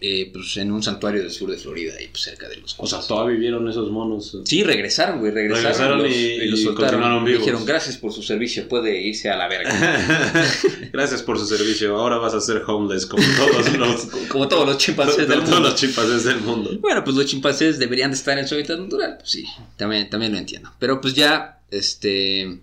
Eh, pues en un santuario del sur de Florida y pues cerca de los O sea, todavía vivieron esos monos. Sí, regresaron, güey, regresaron, Regresaron los- y- los y soltaron. continuaron vivos. Dijeron, gracias por su servicio, puede irse a la verga. <laughs> Gracias por su servicio. Ahora vas a ser homeless como todos <laughs> los, Como todos los chimpancés del todos mundo. los chimpancés del mundo. Bueno, pues los chimpancés deberían de estar en su hábitat natural. Pues sí, también, también lo entiendo. Pero pues ya, este.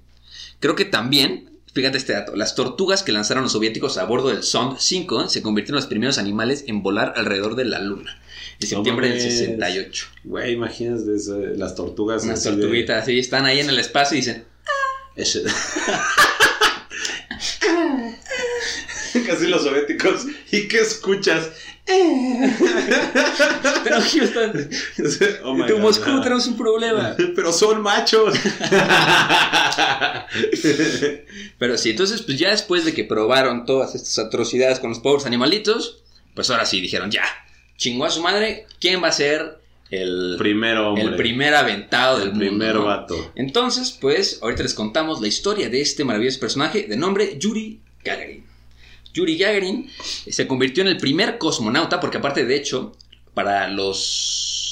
Creo que también, fíjate este dato: las tortugas que lanzaron los soviéticos a bordo del Sond 5 se convirtieron en los primeros animales en volar alrededor de la luna. En septiembre del mames. 68. Güey, imaginas de ese- las tortugas. Unas así de- tortuguitas así están ahí en el espacio y dicen: Ese- <laughs> <laughs> Casi los soviéticos. ¿Y qué escuchas? Pero Houston, Oh tu God. Moscú tenemos un problema. Pero son machos. Pero sí, entonces, pues ya después de que probaron todas estas atrocidades con los pobres animalitos, pues ahora sí dijeron, ya, chingó a su madre, ¿quién va a ser el, Primero, hombre. el primer aventado del El primer? ¿no? vato. Entonces, pues, ahorita les contamos la historia de este maravilloso personaje de nombre Yuri Gagarin. Yuri Gagarin eh, se convirtió en el primer cosmonauta, porque aparte, de hecho, para los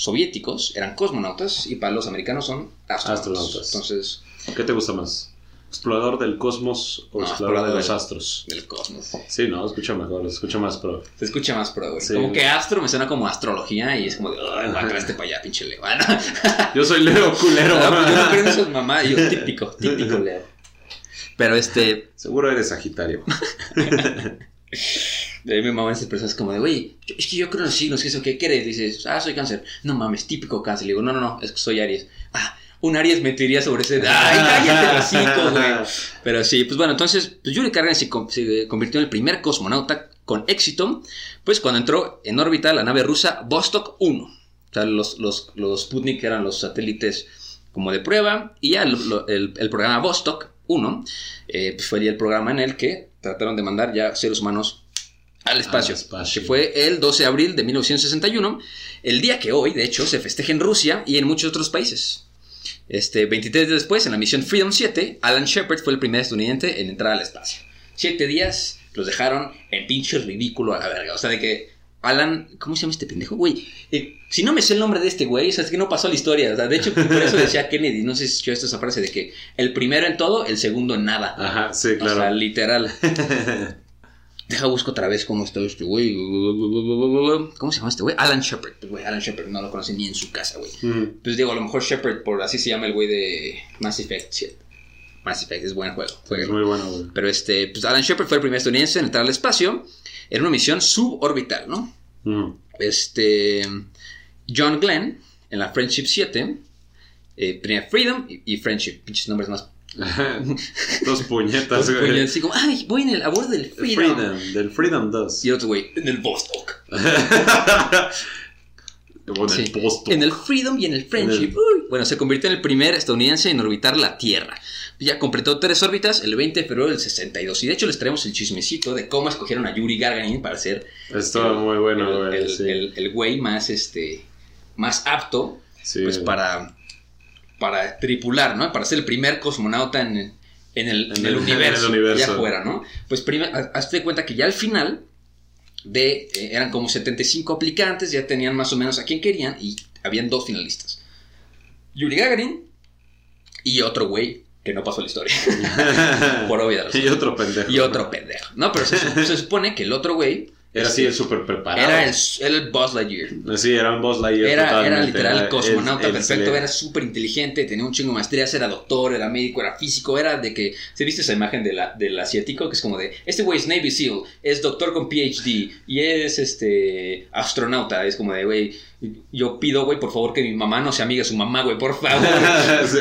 soviéticos eran cosmonautas y para los americanos son astronautas. Astronautas. Entonces, ¿Qué te gusta más? ¿Explorador del cosmos o No, explorador de los del- astros? del cosmos. Sí, no, escucha mejor, escucha más pro. Se escucha más pro, güey. Sí. Como que astro me suena como astrología y es como de, ay, guácate para allá, pinche Leo. Ah. <laughs> Yo soy Leo culero. No, pues yo no creo en esas mamadas. Yo, típico, típico Leo. Pero este, Seguro eres Sagitario. <laughs> de ahí me maman esas personas como de, güey, yo- es que yo creo en los signos, ¿qué eso qué quieres? Dices, ah, soy cáncer. No mames, típico cáncer. Le digo, no, no, no, es que soy Aries. Ah, un Aries mentiría sobre ese. Ay, <laughs> cállate los cinco, güey. Pero sí, pues bueno, entonces pues Yuri Gagarin se, se convirtió en el primer cosmonauta con éxito, pues cuando entró en órbita la nave rusa Vostok 1. O sea, los, los, los Sputnik eran los satélites como de prueba, y ya lo- lo- el, el programa Vostok 1 eh, pues fue el programa en el que trataron de mandar ya seres humanos al espacio, espacio. que fue el 12 de abril de 1961, el día que hoy, de hecho, se festeja en Rusia y en muchos otros países. Este, 23 días después, en la misión Freedom 7, Alan Shepard fue el primer estadounidense en entrar al espacio. Siete días los dejaron en pinche ridículo a la verga. O sea, de que Alan, ¿cómo se llama este pendejo, güey? Eh, si no me sé el nombre de este güey, o sea, es que no pasó la historia. O sea, de hecho, <laughs> por eso decía Kennedy, no sé si escuchó esta frase de que el primero en todo, el segundo en nada. Ajá, sí, O sea, claro. literal. <laughs> Deja busco otra vez cómo está este güey. ¿Cómo se llama este güey? Alan Shepard. Pues, güey, Alan Shepard no lo conoce ni en su casa, güey. Mm. Pues digo, a lo mejor Shepard, por así se llama el güey de Mass Effect 7. Mass Effect es buen juego. Es muy bueno, güey. Pero este, pues Alan Shepard fue el primer estadounidense en entrar al espacio en una misión suborbital, ¿no? Mm. Este. John Glenn, en la Friendship 7, eh, tenía Freedom y, y Friendship, pinches nombres más. <laughs> Dos puñetas, güey. así como, ay, voy en el a bordo del Freedom. Freedom, del Freedom 2. Y otro güey, en el Vostok. <laughs> Sí. el. En el Freedom y en el Friendship. En el- Uy. Bueno, se convirtió en el primer estadounidense en orbitar la Tierra. Ya completó tres órbitas el 20 de febrero del 62. Y de hecho les traemos el chismecito de cómo escogieron a Yuri Gagarin para ser Estaba muy bueno, el, güey. el- sí. el- el güey más, este, más apto Sí. pues para, para tripular, ¿no? Para ser el primer cosmonauta en, en el, en En el el- universo, en el universo. allá afuera, ¿no? Pues primero, hazte de cuenta que ya al final de, eh, eran como 75 aplicantes, ya tenían más o menos a quién querían y habían dos finalistas. Yuri Gagarin y otro güey que no pasó la historia. <laughs> Por razones. y otro pendejo. Y otro pendejo. No, pero se supone que el otro güey Era así el súper preparado. Era el, el Buzz Lightyear. Sí, era un Buzz Lightyear Era, era literal Era cosmonauta el- el perfecto, era súper inteligente, tenía un chingo de maestrías, era doctor, era médico, era físico, era de que... ¿Se viste esa imagen de la, del asiático? Que es como de, este güey es Navy SEAL, es doctor con PhD y es este astronauta. Es como de, güey, yo pido, güey, por favor que mi mamá no se amiga de su mamá, güey, por favor. <laughs> Sí.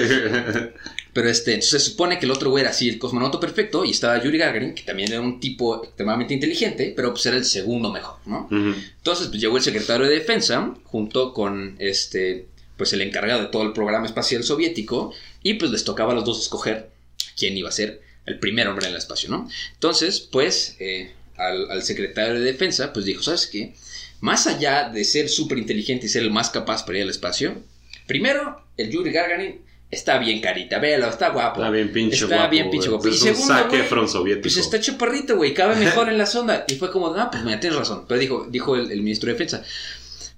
Pero este, entonces se supone que el otro güey era así, el cosmonauta perfecto, y estaba Yuri Gagarin, que también era un tipo extremadamente inteligente, pero pues era el segundo mejor, ¿no? Entonces, pues llegó el secretario de Defensa junto con este, pues el encargado de todo el programa espacial soviético y pues les tocaba a los dos escoger quién iba a ser el primer hombre en el espacio, ¿no? Entonces, pues eh, al, al secretario de Defensa, pues dijo, ¿sabes qué? Más allá de ser súper inteligente y ser el más capaz para ir al espacio, primero, el Yuri Gagarin está bien carita, véalo, está guapo. Está bien pinche Está guapo. bien pinche guapo. Es Y un segundo, saque from soviético. Pues está chaparrito, güey, cabe <laughs> mejor en la sonda. Y fue como, ah, pues mira, tienes razón. Pero dijo, dijo el, el ministro de Defensa,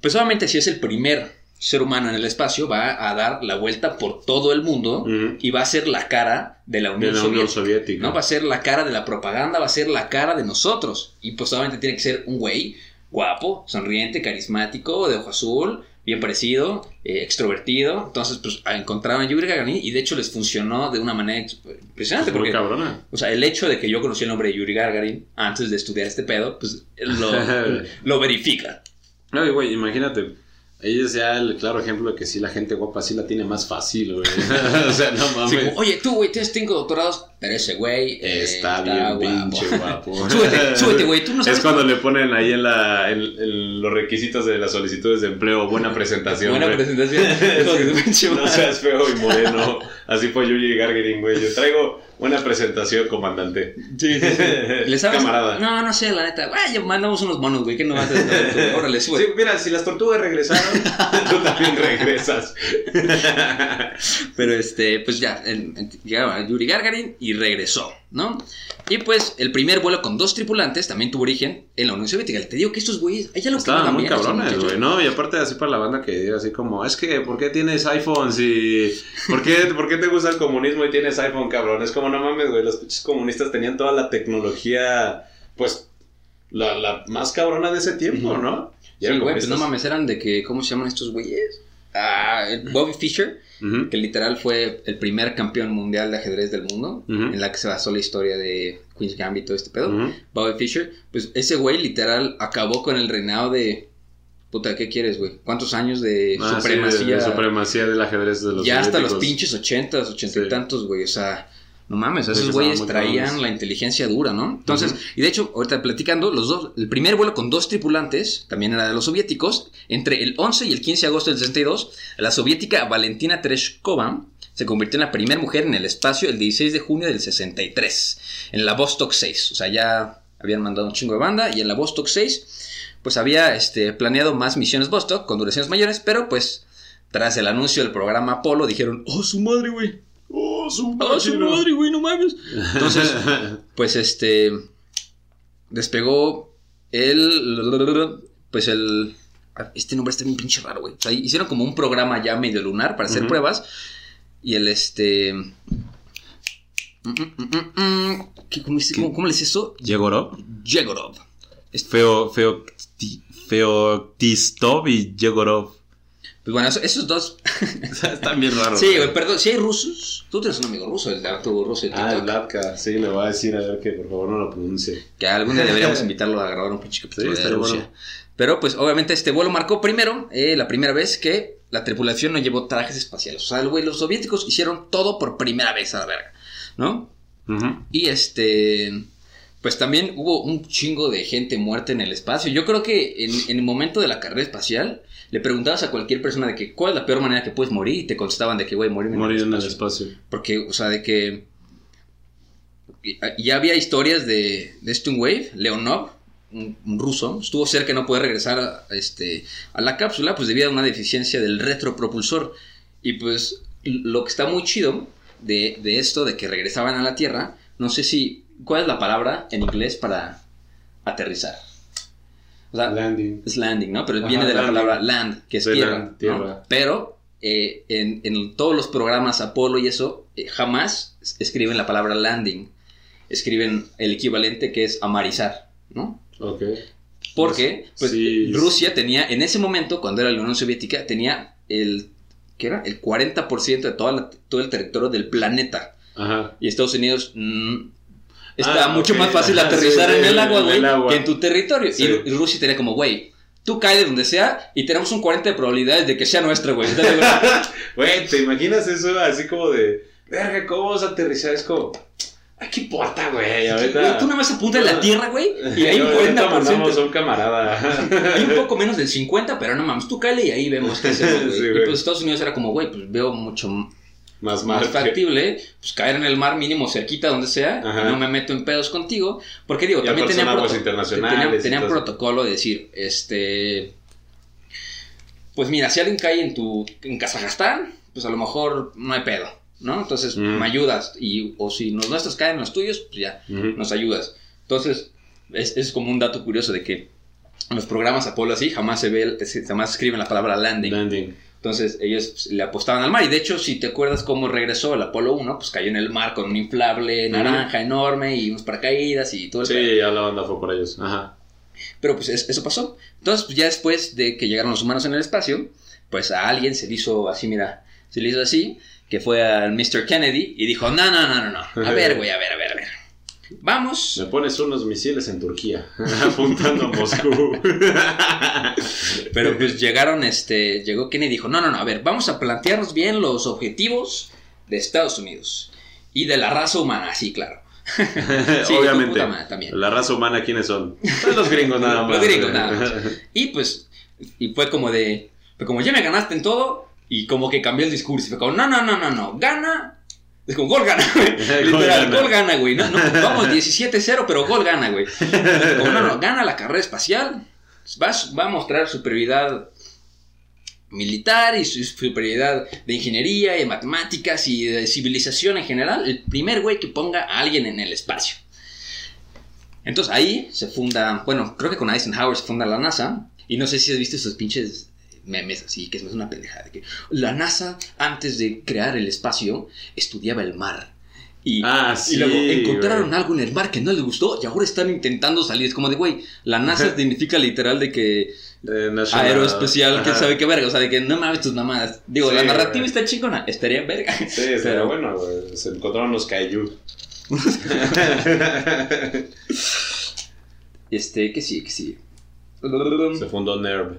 pues obviamente si es el primer ser humano en el espacio, va a dar la vuelta por todo el mundo y va a ser la cara de la de Unión, la Unión Soviética. Soviética. ¿no? Va a ser la cara de la propaganda, va a ser la cara de nosotros. Y pues obviamente tiene que ser un güey guapo, sonriente, carismático, de ojo azul, bien parecido, eh, extrovertido. Entonces, pues encontraron a Yuri Gagarin y de hecho les funcionó de una manera impresionante. Muy Porque cabrona. o sea, el hecho de que yo conocí el nombre de Yuri Gagarin antes de estudiar este pedo, pues lo, <laughs> lo verifica. Ay, güey, imagínate. Ella es ya el claro ejemplo de que sí, la gente guapa sí la tiene más fácil, güey. <laughs> o sea, no mames. como, Oye, tú, güey, tienes cinco doctorados, pero ese güey eh, Está bien pinche <laughs> guapo. súbete, súbete, güey, tú no sabes. Es cuando le ponen ahí en, la, en, en los requisitos de las solicitudes de empleo buena presentación. Buena güey. presentación. <laughs> No seas feo y moreno. Así fue Yuri Gargarin, güey. Yo traigo buena presentación, comandante. Sí, sí, sí. <laughs> ¿Le sabes? Camarada. No, no sé, la neta. Ya mandamos unos monos, güey, que no vas a estar. Órale, Sí, sube. mira, si las tortugas regresaron, tú también regresas. Pero este, pues ya, llegaba Yuri Gagarin y regresó, ¿no? Y pues el primer vuelo con dos tripulantes también tuvo origen en la Unión Soviética. Te digo que estos güeyes, allá lo Estaban muy bien, cabrones, güey, ¿no? Y aparte así para la banda que diga así como, es que, ¿por qué tienes iPhones y... ¿Por qué, ¿Por qué te gusta el comunismo y tienes iPhone, cabrón? Es como, no mames, güey, los pinches comunistas tenían toda la tecnología, pues, la, la más cabrona de ese tiempo. ¿no? Y Sí, eran güey, pues no mames, eran de que, ¿cómo se llaman estos güeyes? Ah, Bobby Fischer, Que literal fue el primer campeón mundial de ajedrez del mundo, en la que se basó la historia de Queen's Gambit y todo este pedo. Bobby Fischer, pues ese güey literal acabó con el reinado de... Puta, ¿qué quieres, güey? ¿Cuántos años de Ah, sí, supremacía? de- de supremacía del ajedrez de los ya hasta los pinches ochentas, ochenta y tantos, güey. O sea, no mames, esos güeyes traían la inteligencia dura, ¿no? Entonces, y de hecho, ahorita platicando, los dos, el primer vuelo con dos tripulantes, también era de los soviéticos, entre el 11 y el 15 de agosto del 62, la soviética Valentina Tereshkova se convirtió en la primera mujer en el espacio el 16 de junio del 63, en la Vostok 6. O sea, ya habían mandado un chingo de banda y en la Vostok 6 pues había este, planeado más misiones Vostok con duraciones mayores, pero pues tras el anuncio del programa Apolo dijeron, oh su madre, güey, ¡Oh, su oh su máquina! madre, güey, no mames. Entonces, <laughs> pues este, despegó el, pues el, este nombre está bien pinche raro, güey. O sea, hicieron como un programa ya medio lunar para hacer pruebas y el este... ¿qué- cómo, dice- cómo- cómo le eso? ¿Yegorov? Yegorov. Feo, feo, ti- Feoktistov y Yegorov. Pues bueno, eso- esos dos <laughs> Están bien raros. Sí, güey, perdón, si hay rusos, tú tienes un amigo ruso, el de Arturo Russo de Ah, el Latka, sí, le voy a decir a ver que por favor no lo pronuncie. que algún día deberíamos <laughs> invitarlo a grabar un pinche capítulo Sí, de Rusia. bueno. Pero pues obviamente este vuelo marcó primero, eh, la primera vez que la tripulación no llevó trajes espaciales. O sea, el güey, los soviéticos hicieron todo por primera vez a la verga, ¿no? Y este, pues también hubo un chingo de gente muerta en el espacio. Yo creo que en, en el momento de la carrera espacial le preguntabas a cualquier persona de que cuál es la peor manera que puedes morir y te contestaban de que, güey, morir en Morir el en el espacio. Porque, o sea, de que ya había historias de, de este un güey, Leonov, un, un ruso, estuvo cerca de no poder regresar a, este, a la cápsula, pues debido a una deficiencia del retropropulsor. Y pues lo que está muy chido de, de esto, de que regresaban a la Tierra, no sé si, ¿cuál es la palabra en inglés para aterrizar? O sea, Landing. es landing, ¿no? Pero Ajá, viene de la palabra land, que es De tierra. land, ¿no? tierra. Pero eh, en, en todos los programas Apolo y eso, eh, jamás es- escriben la palabra landing. Escriben el equivalente que es amarizar, ¿no? Ok. Porque pues, Sí. Rusia tenía, en ese momento, cuando era la Unión Soviética, tenía el, ¿qué era? El 40% de toda la- todo el territorio del planeta. Ajá. Y Estados Unidos mm, está Ah, mucho ok. más fácil <laughs> Ajá, aterrizar sí, en el en agua, güey, que en tu territorio. Sí. Y, y Rusia tenía como, güey, tú cae de donde sea y tenemos un 40 de probabilidades de que sea nuestra, güey. <laughs> Güey, ¿te imaginas eso así como de, verga, ¿cómo vamos a aterrizar? Es como, ay, ¿qué importa, güey? Ahorita... Tú nada más apuntas en la tierra, güey, y hay un Ahorita mandamos a 40%. un camarada. <laughs> Hay un poco menos del 50, pero no mames, tú cáele y ahí vemos qué hacemos, güey. Sí, y pues Estados Unidos era como, güey, pues veo mucho Más más factible, pues caer en el mar mínimo cerquita donde sea, y no me meto en pedos contigo, porque digo, Y también tenían, proto- internacionales tenían, protocolo de decir, este, pues mira, si alguien cae en tu, en Kazajstán, pues a lo mejor no hay pedo, ¿no? Entonces Mm. me ayudas, y, o si los nuestros caen en los tuyos, pues ya, nos ayudas. Entonces, es, es como un dato curioso de que en los programas Apolo así jamás se ve, jamás escriben la palabra landing. Landing. Entonces ellos le apostaban al mar. Y de hecho, si te acuerdas cómo regresó el Apolo 1, pues cayó en el mar con un inflable naranja enorme y unos paracaídas y todo el pedo. Sí, ya la banda fue por ellos. Ajá. Pero pues es- eso pasó. Entonces, pues ya después de que llegaron los humanos en el espacio, pues a alguien se le hizo así, mira, se le hizo así, que fue al Mr. Kennedy y dijo, no, no, no, no, no. A ver, <laughs> güey, a ver, a ver, a ver. Vamos. Me pones unos misiles en Turquía, <laughs> apuntando a Moscú. Pero pues llegaron, este, llegó Kennedy y dijo, no, no, no, a ver, vamos a plantearnos bien los objetivos de Estados Unidos y de la raza humana, sí, claro. <laughs> Sí, Obviamente. madre, también. La raza humana, ¿quiénes son? Pues los gringos nada más. Los gringos nada más. Y pues, y fue como de, fue como ya me ganaste en todo y como que cambió el discurso. y Fue como, no, no, no, no, no, gana. Es como, gol gana, güey. <laughs> Literal, gol gana, güey. No, no, vamos <laughs> 17-0, pero gol gana, güey. <laughs> Como, no, no, gana la carrera espacial. Va, a- va a mostrar superioridad militar y su superioridad de ingeniería y matemáticas y de civilización en general. El primer güey que ponga a alguien en el espacio. Entonces ahí se funda, bueno, creo que con Eisenhower se funda la NASA. Y no sé si has visto esos pinches memes así, que es una pendejada. de que la NASA, antes de crear el espacio, estudiaba el mar. Y, Ah, y luego sí, encontraron algo en el mar que no les gustó y ahora están intentando salir. Es como de, güey, la NASA <laughs> significa literal de que Eh, National- aeroespecial, que Ajá. sabe qué verga. O sea, de que no mames tus mamadas. Digo, Sí, la narrativa está chingona. Estaría verga. Sí, Pero- bueno. Se encontraron los kaiju. <laughs> Este, que sí, que sí. Se fundó NERV.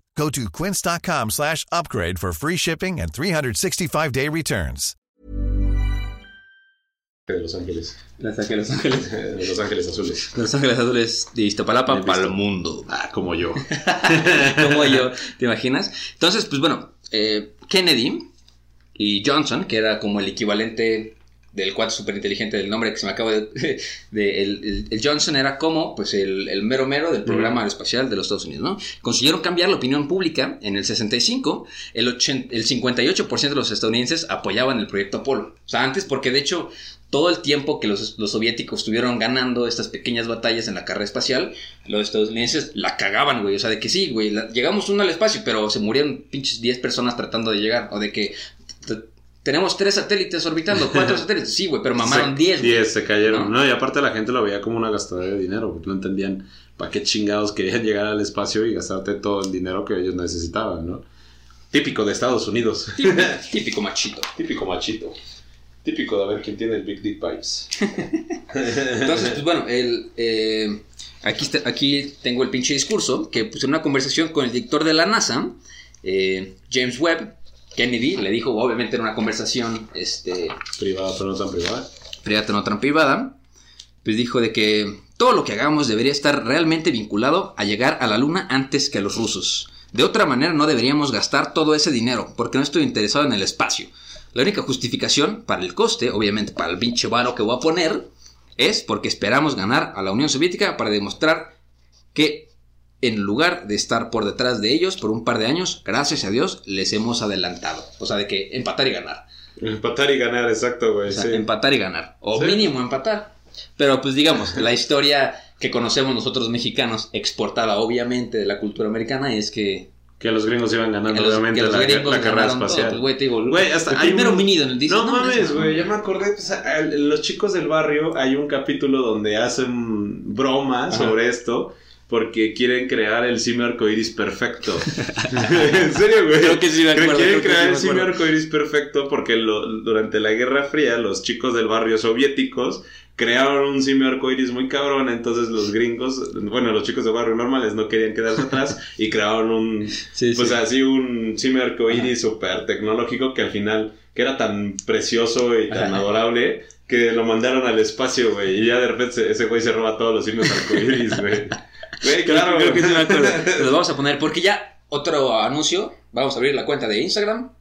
Go to quince.com slash upgrade for free shipping and 365-day returns. de Los Ángeles. Los Ángeles, Los Ángeles. <laughs> De Los Ángeles Azules. Los Ángeles Azules de Iztapalapa para el mundo. Ah, como yo. <laughs> Como yo, ¿te imaginas? Entonces, pues bueno, eh, Kennedy y Johnson, que era como el equivalente del cuate súper inteligente del nombre que se me acaba de... <laughs> de- el, el- el Johnson era como pues el, el mero mero del programa aeroespacial de los Estados Unidos, ¿no? Consiguieron cambiar la opinión pública en el 65, el, 80 el 58% de los estadounidenses apoyaban el proyecto Apolo. O sea, antes porque de hecho todo el tiempo que los, los soviéticos estuvieron ganando estas pequeñas batallas en la carrera espacial, los estadounidenses la cagaban, güey. O sea, de que sí, güey, la- llegamos uno al espacio, pero se murieron pinches 10 personas tratando de llegar. O de que tenemos tres satélites orbitando, cuatro <laughs> satélites. Sí, güey, pero mamaron Se- 10, güey. 10 se cayeron. ¿No? ¿No? y aparte la gente lo veía como una gastadera de dinero, porque no entendían para qué chingados querían <laughs> llegar al espacio y gastarte todo el dinero que ellos necesitaban, ¿no? Típico de Estados Unidos. Típico, <laughs> típico machito. Típico machito. Típico de ver quién tiene el Big Dick Pipes. Entonces, pues bueno, el, eh, aquí, está- aquí tengo el pinche discurso que pues, en una conversación con el director de la NASA, eh, James Webb, Kennedy le dijo, obviamente en una conversación este, Privada, pero no tan privada. privada, no tan privada, pues dijo de que todo lo que hagamos debería estar realmente vinculado a llegar a la luna antes que a los rusos. De otra manera no deberíamos gastar todo ese dinero, porque no estoy interesado en el espacio. La única justificación para el coste, obviamente para el pinche varo que voy a poner, es porque esperamos ganar a la Unión Soviética para demostrar que en lugar de estar por detrás de ellos por un par de años, gracias a Dios, les hemos adelantado. O sea, de que empatar y ganar. Empatar y ganar, exacto, güey. O sea, sí. empatar y ganar. O Sí. mínimo empatar. Pero pues digamos, la historia que conocemos nosotros mexicanos, exportada obviamente de la cultura americana, es que Que los gringos iban ganando, que los, obviamente, que los la, gringos la carrera todo. espacial. Pues, digo, Güey, hasta el hay primero un- homínido en el Disney. No, mames, güey, ya me acordé, pues, a- a- los chicos del barrio hay un capítulo donde hacen broma Ajá. sobre esto porque quieren crear el simio arcoiris perfecto. <laughs> en serio, güey. Creo que sí me acuerdo, Quieren crear sí el acuerdo. arcoiris perfecto porque lo- durante la Guerra Fría los chicos del barrio soviéticos crearon un simio arcoiris muy cabrón, entonces los gringos, bueno, los chicos de barrio normales no querían quedarse atrás y crearon un, Sí, pues sí. así un simio arcoiris súper tecnológico que al final, que era tan precioso y tan Ajá. adorable, que lo mandaron al espacio, güey, y ya de repente se- ese güey se roba todos los simios arcoiris, güey. <laughs> Güey, claro, Creo que sí me acuerdo. <laughs> Los vamos a poner porque ya otro anuncio. Vamos a abrir la cuenta de Instagram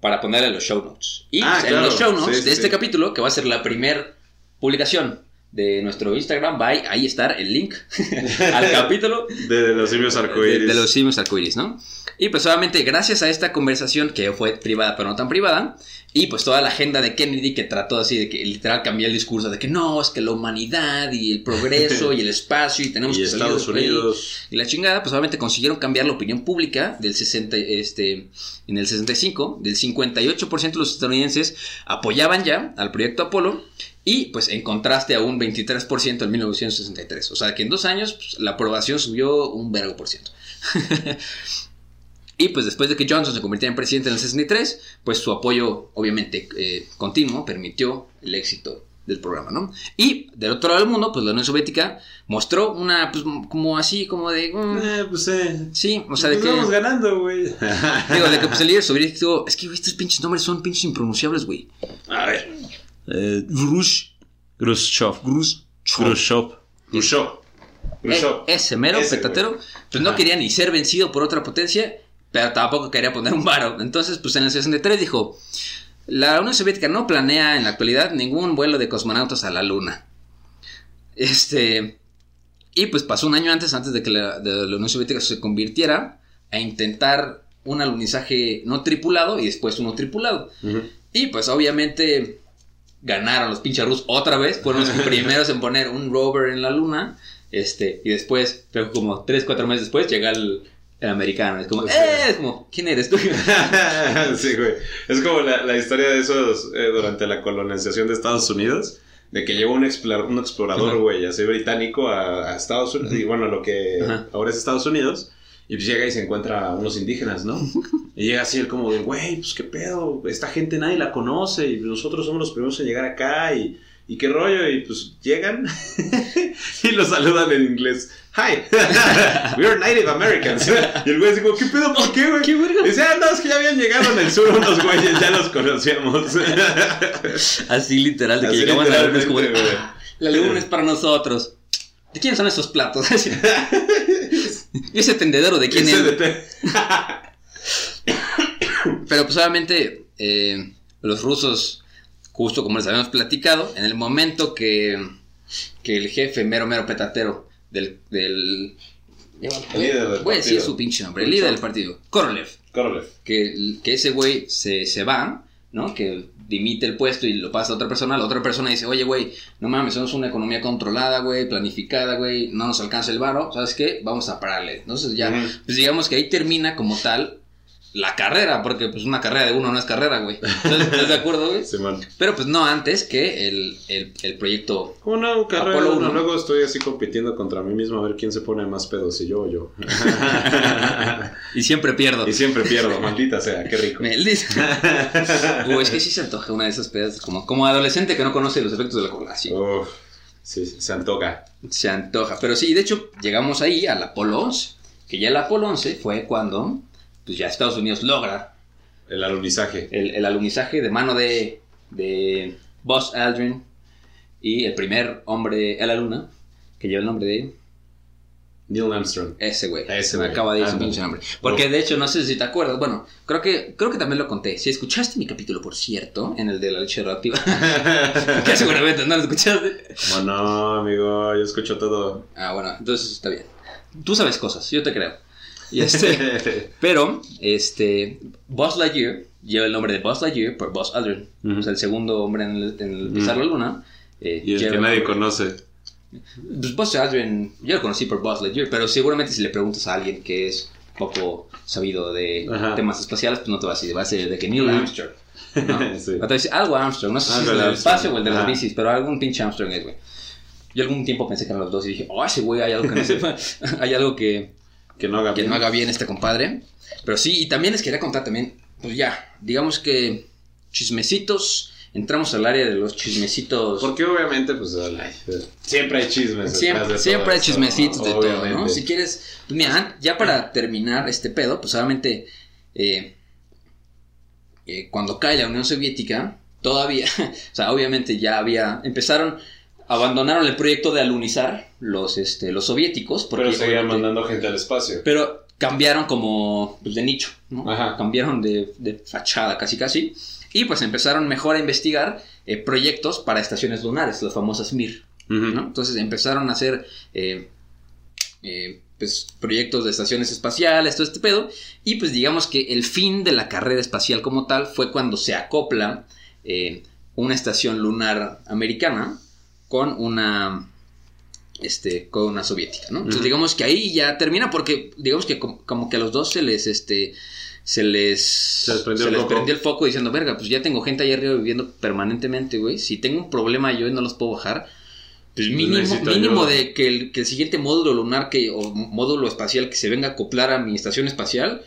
para ponerle los show notes. Y Ah, en claro. los show notes Sí, de sí, este capítulo, que va a ser la primer publicación de nuestro Instagram, va ahí, estar el link <laughs> al capítulo De, de los simios de, arcoiris. de los simios arcoíris, ¿no? Y pues obviamente gracias a esta conversación que fue privada pero no tan privada, y pues toda la agenda de Kennedy que trató así de que literal cambiar el discurso de que no, es que la humanidad y el progreso <laughs> y el espacio y tenemos y que salir Estados de ahí. Unidos. Y la chingada, pues obviamente consiguieron cambiar la opinión pública del 60, este, en el 65, del 58% de los estadounidenses apoyaban ya al proyecto Apolo y pues en contraste a un 23% en 1963. O sea que en dos años pues, la aprobación subió un vergo por ciento. <laughs> y pues después de que Johnson se convirtiera en presidente en el 63, pues su apoyo obviamente eh, continuo permitió el éxito del programa, ¿no? Y del otro lado del mundo, pues la Unión Soviética mostró una, pues como así, como de... mm, Eh, pues eh. sí, o sea, de pues que... vamos ganando, güey. <laughs> Digo, de que pues el líder soviético... Es que, güey, estos pinches nombres son pinches impronunciables, güey. A ver. Eh, Grush. Khrushchev. Gruz... Khrushchev. Khrushchev. Khrushchev. Eh, ese mero Ese, petatero, güey. pues no Ajá. quería ni ser vencido por otra potencia, pero tampoco quería poner un varo. Entonces, pues en el 63 dijo, la Unión Soviética no planea en la actualidad ningún vuelo de cosmonautas a la Luna. Este... Y pues pasó un año antes, antes de que la, de la Unión Soviética se convirtiera a intentar un alunizaje no tripulado y después uno tripulado. Y pues obviamente ganaron los pinches rusos otra vez. Fueron los <laughs> primeros en poner un rover en la luna. Este, y después, que como 3, 4 meses después, llega el, el americano. Es como, Sí. ¡eh! Es como, ¿quién eres tú? <laughs> sí, güey. Es como la, la historia de esos eh, durante la colonización de Estados Unidos. De que llegó un, explor- un explorador, güey, así británico a, a Estados Unidos. Y bueno, lo que Ajá. ahora es Estados Unidos. Y pues llega y se encuentra a unos indígenas, ¿no? <laughs> Y llega así él como de, güey, pues qué pedo. Esta gente nadie la conoce. Y nosotros somos los primeros en llegar acá. Y, y qué rollo. Y pues llegan <laughs> y lo saludan en inglés. Hi, <laughs> we are Native Americans. Y el güey como, ¿qué pedo? ¿Por qué, güey? ¿Qué verga? Dice, ah, no, es que ya habían llegado en el sur unos güeyes, ya los conocíamos. Así literal, de que Así llegaban a. Es como de, "Ah, la luna es para nosotros. ¿De quién son esos platos? ¿Y <laughs> ese tendedero de quién es? <laughs> Pero pues obviamente eh, los rusos, justo como les habíamos platicado, en el momento que, que el jefe mero mero petatero del... del El líder del Voy a decir partido. su pinche nombre, el líder del partido, Korolev, Korolev. que, que ese güey se, se va, ¿no? Que dimite el puesto y lo pasa a otra persona, la otra persona dice, oye, güey, no mames, somos una economía controlada, güey, planificada, güey, no nos alcanza el varo, ¿sabes qué? Vamos a pararle. Entonces ya, pues digamos que ahí termina como tal la carrera, porque pues una carrera de uno no es carrera, güey. ¿Estás, estás de acuerdo, güey? <laughs> Simón. Pero pues no antes que el, el, el proyecto... ¿Cómo no? Carrera Apolo uno. uno. Luego estoy así compitiendo contra mí mismo a ver quién se pone más pedo, si yo o yo. <laughs> Y siempre pierdo. y siempre pierdo, maldita sea, qué rico. <laughs> Uy, es que sí se antoja una de esas pedas como, como adolescente que no conoce los efectos de la colación. Uf, sí, se antoja. Se antoja. Pero sí, de hecho, llegamos ahí al Apolo 11. Que ya el Apolo 11 fue cuando pues ya Estados Unidos logra El alunizaje. el, el alunizaje de mano de, de Buzz Aldrin y el primer hombre a la luna, que lleva el nombre de Neil Armstrong. ese güey. Ese Se me güey. acaba de ir su pinche nombre. Porque de hecho, no sé si te acuerdas. Bueno, creo que, creo que también lo conté. Si escuchaste mi capítulo, por cierto, en el de la leche radioactiva, <laughs> que seguramente no lo escuchaste. Bueno, amigo, yo escucho todo. Ah, bueno, entonces está bien. Tú sabes cosas, yo te creo. <laughs> Y este, <laughs> pero, este, Buzz Lightyear lleva el nombre de Buzz Lightyear por Buzz Aldrin. Ujú. O sea, el segundo hombre en el, en el pisar la luna. eh, Y el que nadie conoce. Pues Buzz Aldrin, yo lo conocí por Buzz Lightyear, pero seguramente si le preguntas a alguien que es poco sabido de Ajá. temas espaciales, pues no te va a decir, va a ser de que Neil. Armstrong. ¿no? <laughs> Sí. Decir algo Armstrong, no sé si Algo es el de del espacio o el de las bicis, pero algún pinche Armstrong es, güey. Yo algún tiempo pensé que eran los dos y dije, oh, ese güey hay algo que no sepa, hay algo que, Que no haga que bien. no haga bien este compadre. Pero sí, y también les quería contar también, pues ya, digamos que chismecitos, entramos al área de los chismecitos. Porque obviamente, pues, siempre hay chismes. Siempre, siempre hay esto, chismecitos ¿no? de todo, ¿no? Si quieres, pues mira, ya para terminar este pedo, pues obviamente eh, eh, cuando cae la Unión Soviética, todavía, <laughs> o sea, obviamente ya había, empezaron, abandonaron el proyecto de alunizar los, este, los soviéticos, porque Pero seguían mandando gente al espacio. pero cambiaron como pues, de nicho, ¿no? Ajá. Cambiaron de, de fachada casi casi. Y pues empezaron mejor a investigar eh, proyectos para estaciones lunares, las famosas MIR. Entonces empezaron a hacer eh, eh, pues, proyectos de estaciones espaciales, todo este pedo. Y pues digamos que el fin de la carrera espacial como tal fue cuando se acopla eh, una estación lunar americana con una este con una soviética, ¿no? Entonces digamos que ahí ya termina porque digamos que com- como, que a los dos se les este se les les prendió el foco. prendió el foco diciendo, "Verga, pues ya tengo gente ahí arriba viviendo permanentemente, güey. Si tengo un problema yo y no los puedo bajar, pues mínimo, mínimo de que el, que el siguiente módulo lunar que, o módulo espacial que se venga a acoplar a mi estación espacial,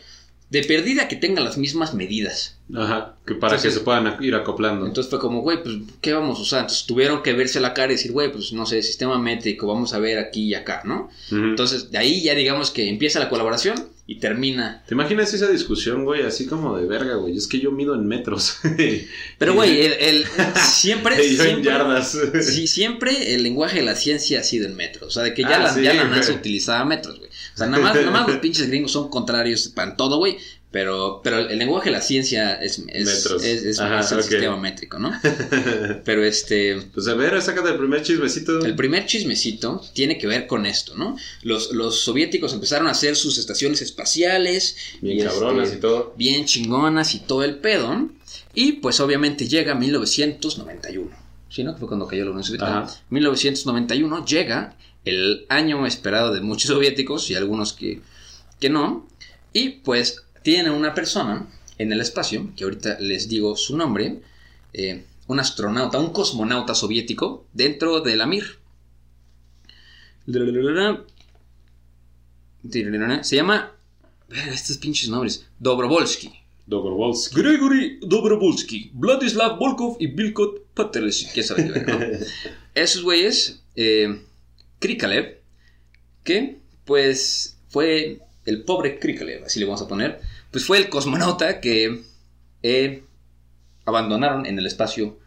de perdida que tenga las mismas medidas. Ajá. Que para Entonces- que se puedan ir acoplando. Entonces fue como, güey, pues, ¿qué vamos a usar? Entonces tuvieron que verse la cara y decir, güey, pues, no sé, sistema métrico, vamos a ver aquí y acá, ¿no? Entonces, de ahí ya digamos que empieza la colaboración y termina. ¿Te imaginas esa discusión, güey? Así como de verga, güey. Es que yo mido en metros. <laughs> Pero, güey, el, el- siempre, <laughs> yo en siempre, yardas. sí, siempre el lenguaje de la ciencia ha sido en metros. O sea, de que ya, Ah, la, sí, ya la NASA utilizaba metros, güey. O sea, nada más, <laughs> nada más los pinches gringos son contrarios para todo, güey. Pero, pero el lenguaje de la ciencia es, es, es, es- Ajá, el sistema métrico, ¿no? <laughs> Pero este... Pues a ver, sácate el primer chismecito. El primer chismecito tiene que ver con esto, ¿no? Los, los soviéticos empezaron a hacer sus estaciones espaciales. Bien y, cabronas este, y todo. Bien chingonas y todo el pedo. Y pues obviamente llega 1991. ¿Sí, no? Que fue cuando cayó la Unión Soviética. Ajá. 1991 llega el año esperado de muchos <laughs> soviéticos y algunos que, que no. Y pues tienen una persona en el espacio, que ahorita les digo su nombre, eh, un astronauta, un cosmonauta soviético dentro de la Mir. Se llama. Estos pinches nombres. Dobrovolsky. Dobrovolsky. Gregory Dobrovolsky, Vladislav Volkov y Vilkot Pateles. ¿Quién sabe qué verga, no? Esos güeyes, Krikalev, que pues fue el pobre Krikalev, así le vamos a poner, pues fue el cosmonauta que eh, abandonaron en el espacio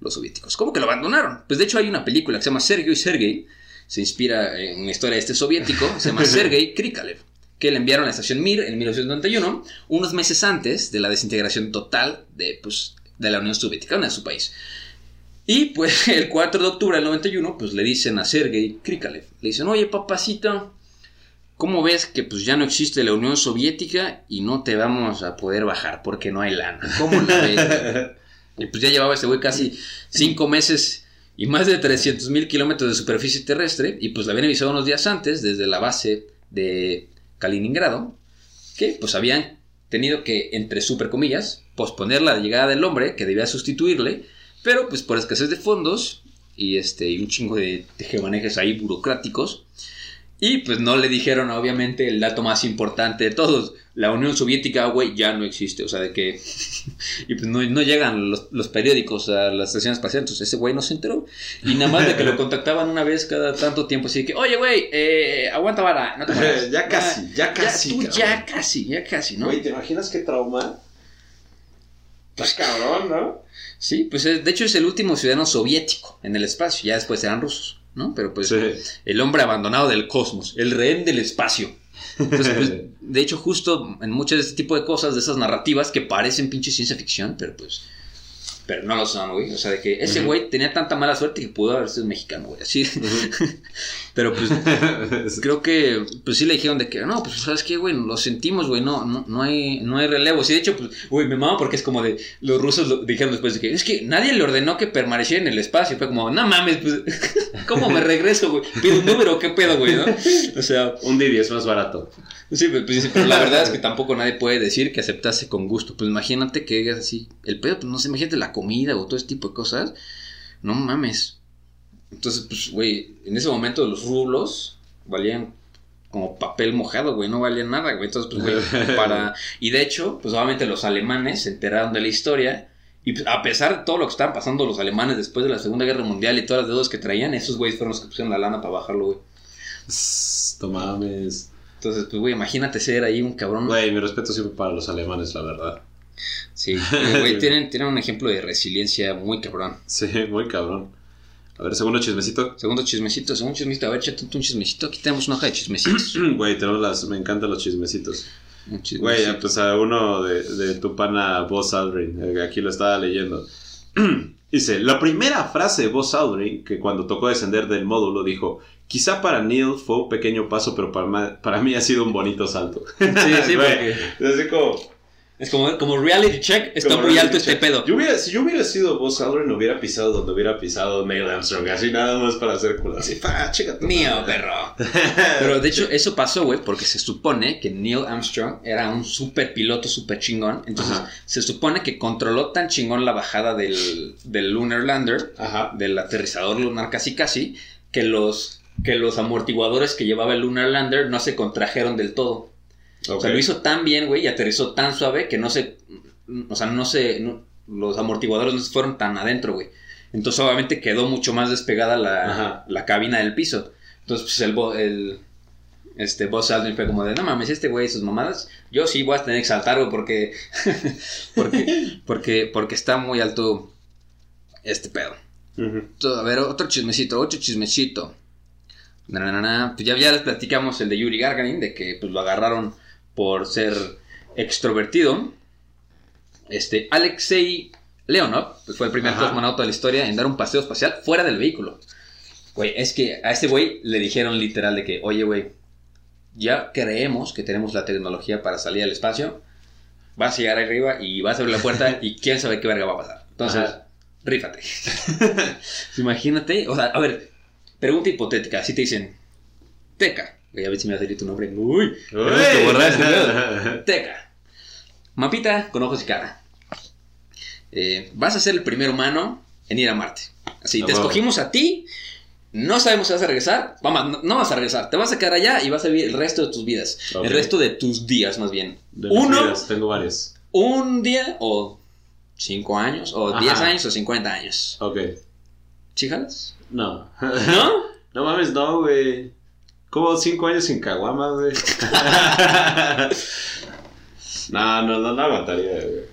los soviéticos. ¿Cómo que lo abandonaron? Pues de hecho hay una película que se llama Sergei y Sergei, se inspira en una historia de este soviético, se llama <laughs> Sergei Krikalev, que le enviaron a la estación Mir en 1991, unos meses antes de la desintegración total de, pues, de la Unión Soviética, de su país. Y pues <laughs> el 4 de octubre del 91, pues le dicen a Sergei Krikalev, le dicen, oye papacito, ¿cómo ves que pues ya no existe la Unión Soviética y no te vamos a poder bajar porque no hay lana? ¿Cómo la ves? y pues ya llevaba este güey casi cinco meses y más de 300 mil kilómetros de superficie terrestre y pues le habían avisado unos días antes desde la base de Kaliningrado que pues habían tenido que, entre super comillas, posponer la llegada del hombre que debía sustituirle, pero pues por escasez de fondos y este y un chingo de tejemanejes ahí burocráticos. Y pues no le dijeron, obviamente, el dato más importante de todos. La Unión Soviética, güey, ya no existe. O sea, de que... <laughs> y pues no, no llegan los, los periódicos a la estación espacial. Entonces ese güey no se enteró. Y nada más de que lo <laughs> contactaban una vez cada tanto tiempo. Así que, oye, güey, eh, aguanta vara. No te <laughs> mueras. Ya casi, ya casi, tú cabrón. ya casi, ya casi, ¿no? Güey, ¿te imaginas qué trauma? Pues cabrón, ¿no? Sí, pues es- de hecho es el último ciudadano soviético en el espacio. Ya después eran rusos, ¿no? Pero pues Sí. el hombre abandonado del cosmos, el rehén del espacio. Entonces, pues, <laughs> de hecho, justo en muchas de este tipo de cosas, de esas narrativas que parecen pinche ciencia ficción, pero pues pero no lo son, güey. O sea, de que ese güey tenía tanta mala suerte que pudo haber sido mexicano, güey. Así. <laughs> pero pues <laughs> creo que pues sí le dijeron de que no, pues sabes qué, güey, lo sentimos, güey, no, no, no hay no hay relevo. Sí, de hecho, pues güey, me mama porque es como de los rusos lo dijeron después de que es que nadie le ordenó que permaneciera en el espacio. Fue como, "No mames, pues <laughs> ¿cómo me regreso, güey? Pido un número, ¿qué pedo, güey, no?" O sea, Un Didi es más barato. Sí, pues, pues, pero la verdad es que tampoco nadie puede decir que aceptase con gusto. Pues imagínate que digas así, el pedo, pues no sé, imagínate la comida o todo ese tipo de cosas. No mames. Entonces, pues, güey, en ese momento los rublos valían como papel mojado, güey, no valían nada, güey. Entonces, pues, güey, <laughs> para... Y de hecho, pues obviamente los alemanes se enteraron de la historia. Y pues, a pesar de todo lo que estaban pasando los alemanes después de la Segunda Guerra Mundial y todas las deudas que traían, esos güeyes fueron los que pusieron la lana para bajarlo, güey. No mames. Entonces, pues, güey, imagínate ser ahí un cabrón. Güey, mi respeto siempre para los alemanes, la verdad. Sí, güey, <laughs> tienen, tienen un ejemplo de resiliencia muy cabrón. Sí, muy cabrón. A ver, segundo chismecito. Segundo chismecito, segundo chismecito. A ver, échate un chismecito. Aquí tenemos una hoja de chismecitos. <clears throat> Güey, tenemos las, me encantan los chismecitos. Un Güey, pues a uno de, de tu pana Buzz Aldrin, aquí lo estaba leyendo. <clears throat> Dice, la primera frase de Buzz Aldrin, que cuando tocó descender del módulo, dijo, quizá para Neil fue un pequeño paso, pero para, para mí ha sido un bonito salto. Sí, sí, <laughs> porque así como... es como, como reality check, está como muy alto este pedo. Yo hubiera, si yo hubiera sido Buzz Aldrin, hubiera pisado donde hubiera pisado Neil Armstrong, así nada más para hacer culo. Así, pa, chica. tu Mío, madre". perro. <laughs> Pero de hecho, eso pasó, güey, porque se supone que Neil Armstrong era un super piloto, super chingón. Entonces, Ajá. se supone que controló tan chingón la bajada del, del Lunar Lander, Ajá. del aterrizador lunar casi casi, que los, que los amortiguadores que llevaba el Lunar Lander no se contrajeron del todo. O sea, lo hizo tan bien, güey, y aterrizó tan suave que no se. O sea, no se. no- los amortiguadores no se fueron tan adentro, güey. Entonces, obviamente, quedó mucho más despegada la, la cabina del piso. Entonces, pues el. el este Buzz Aldrin fue como de, no mames, este güey, sus mamadas, yo sí voy a tener que saltar, güey, porque, <laughs> porque, porque, porque está muy alto este pedo. A ver, otro chismecito, otro chismecito. Na, na, na. Pues ya, ya les platicamos el de Yuri Gagarin, de que pues, lo agarraron por ser extrovertido. Este, Alexei Leonov pues, fue el primer Ajá. cosmonauta de la historia en dar un paseo espacial fuera del vehículo. Güey, es que a este güey le dijeron literal de que, oye, güey, ya creemos que tenemos la tecnología para salir al espacio. Vas a llegar arriba y vas a abrir la puerta <laughs> y quién sabe qué verga va a pasar. Entonces, Ajá. rífate. <laughs> Imagínate, o sea, a ver, pregunta hipotética, si te dicen, Teca, voy a ver si me va a salir tu nombre. Uy, tenemos que borrar. <laughs> Teca, mapita con ojos y cara. Eh, vas a ser el primer humano en ir a Marte. Así, te escogimos a ti, no sabemos si vas a regresar, vamos, no, vas a regresar, te vas a quedar allá y vas a vivir el resto de tus vidas, el resto de tus días más bien. De Uno, vidas, tengo varias. un día o cinco años, o Ajá. diez años o cincuenta años. Ok. ¿Sí jalas? No. ¿No? <laughs> No mames, no, güey. Como cinco años sin caguama, güey. <laughs> no, no, no, no aguantaría, güey.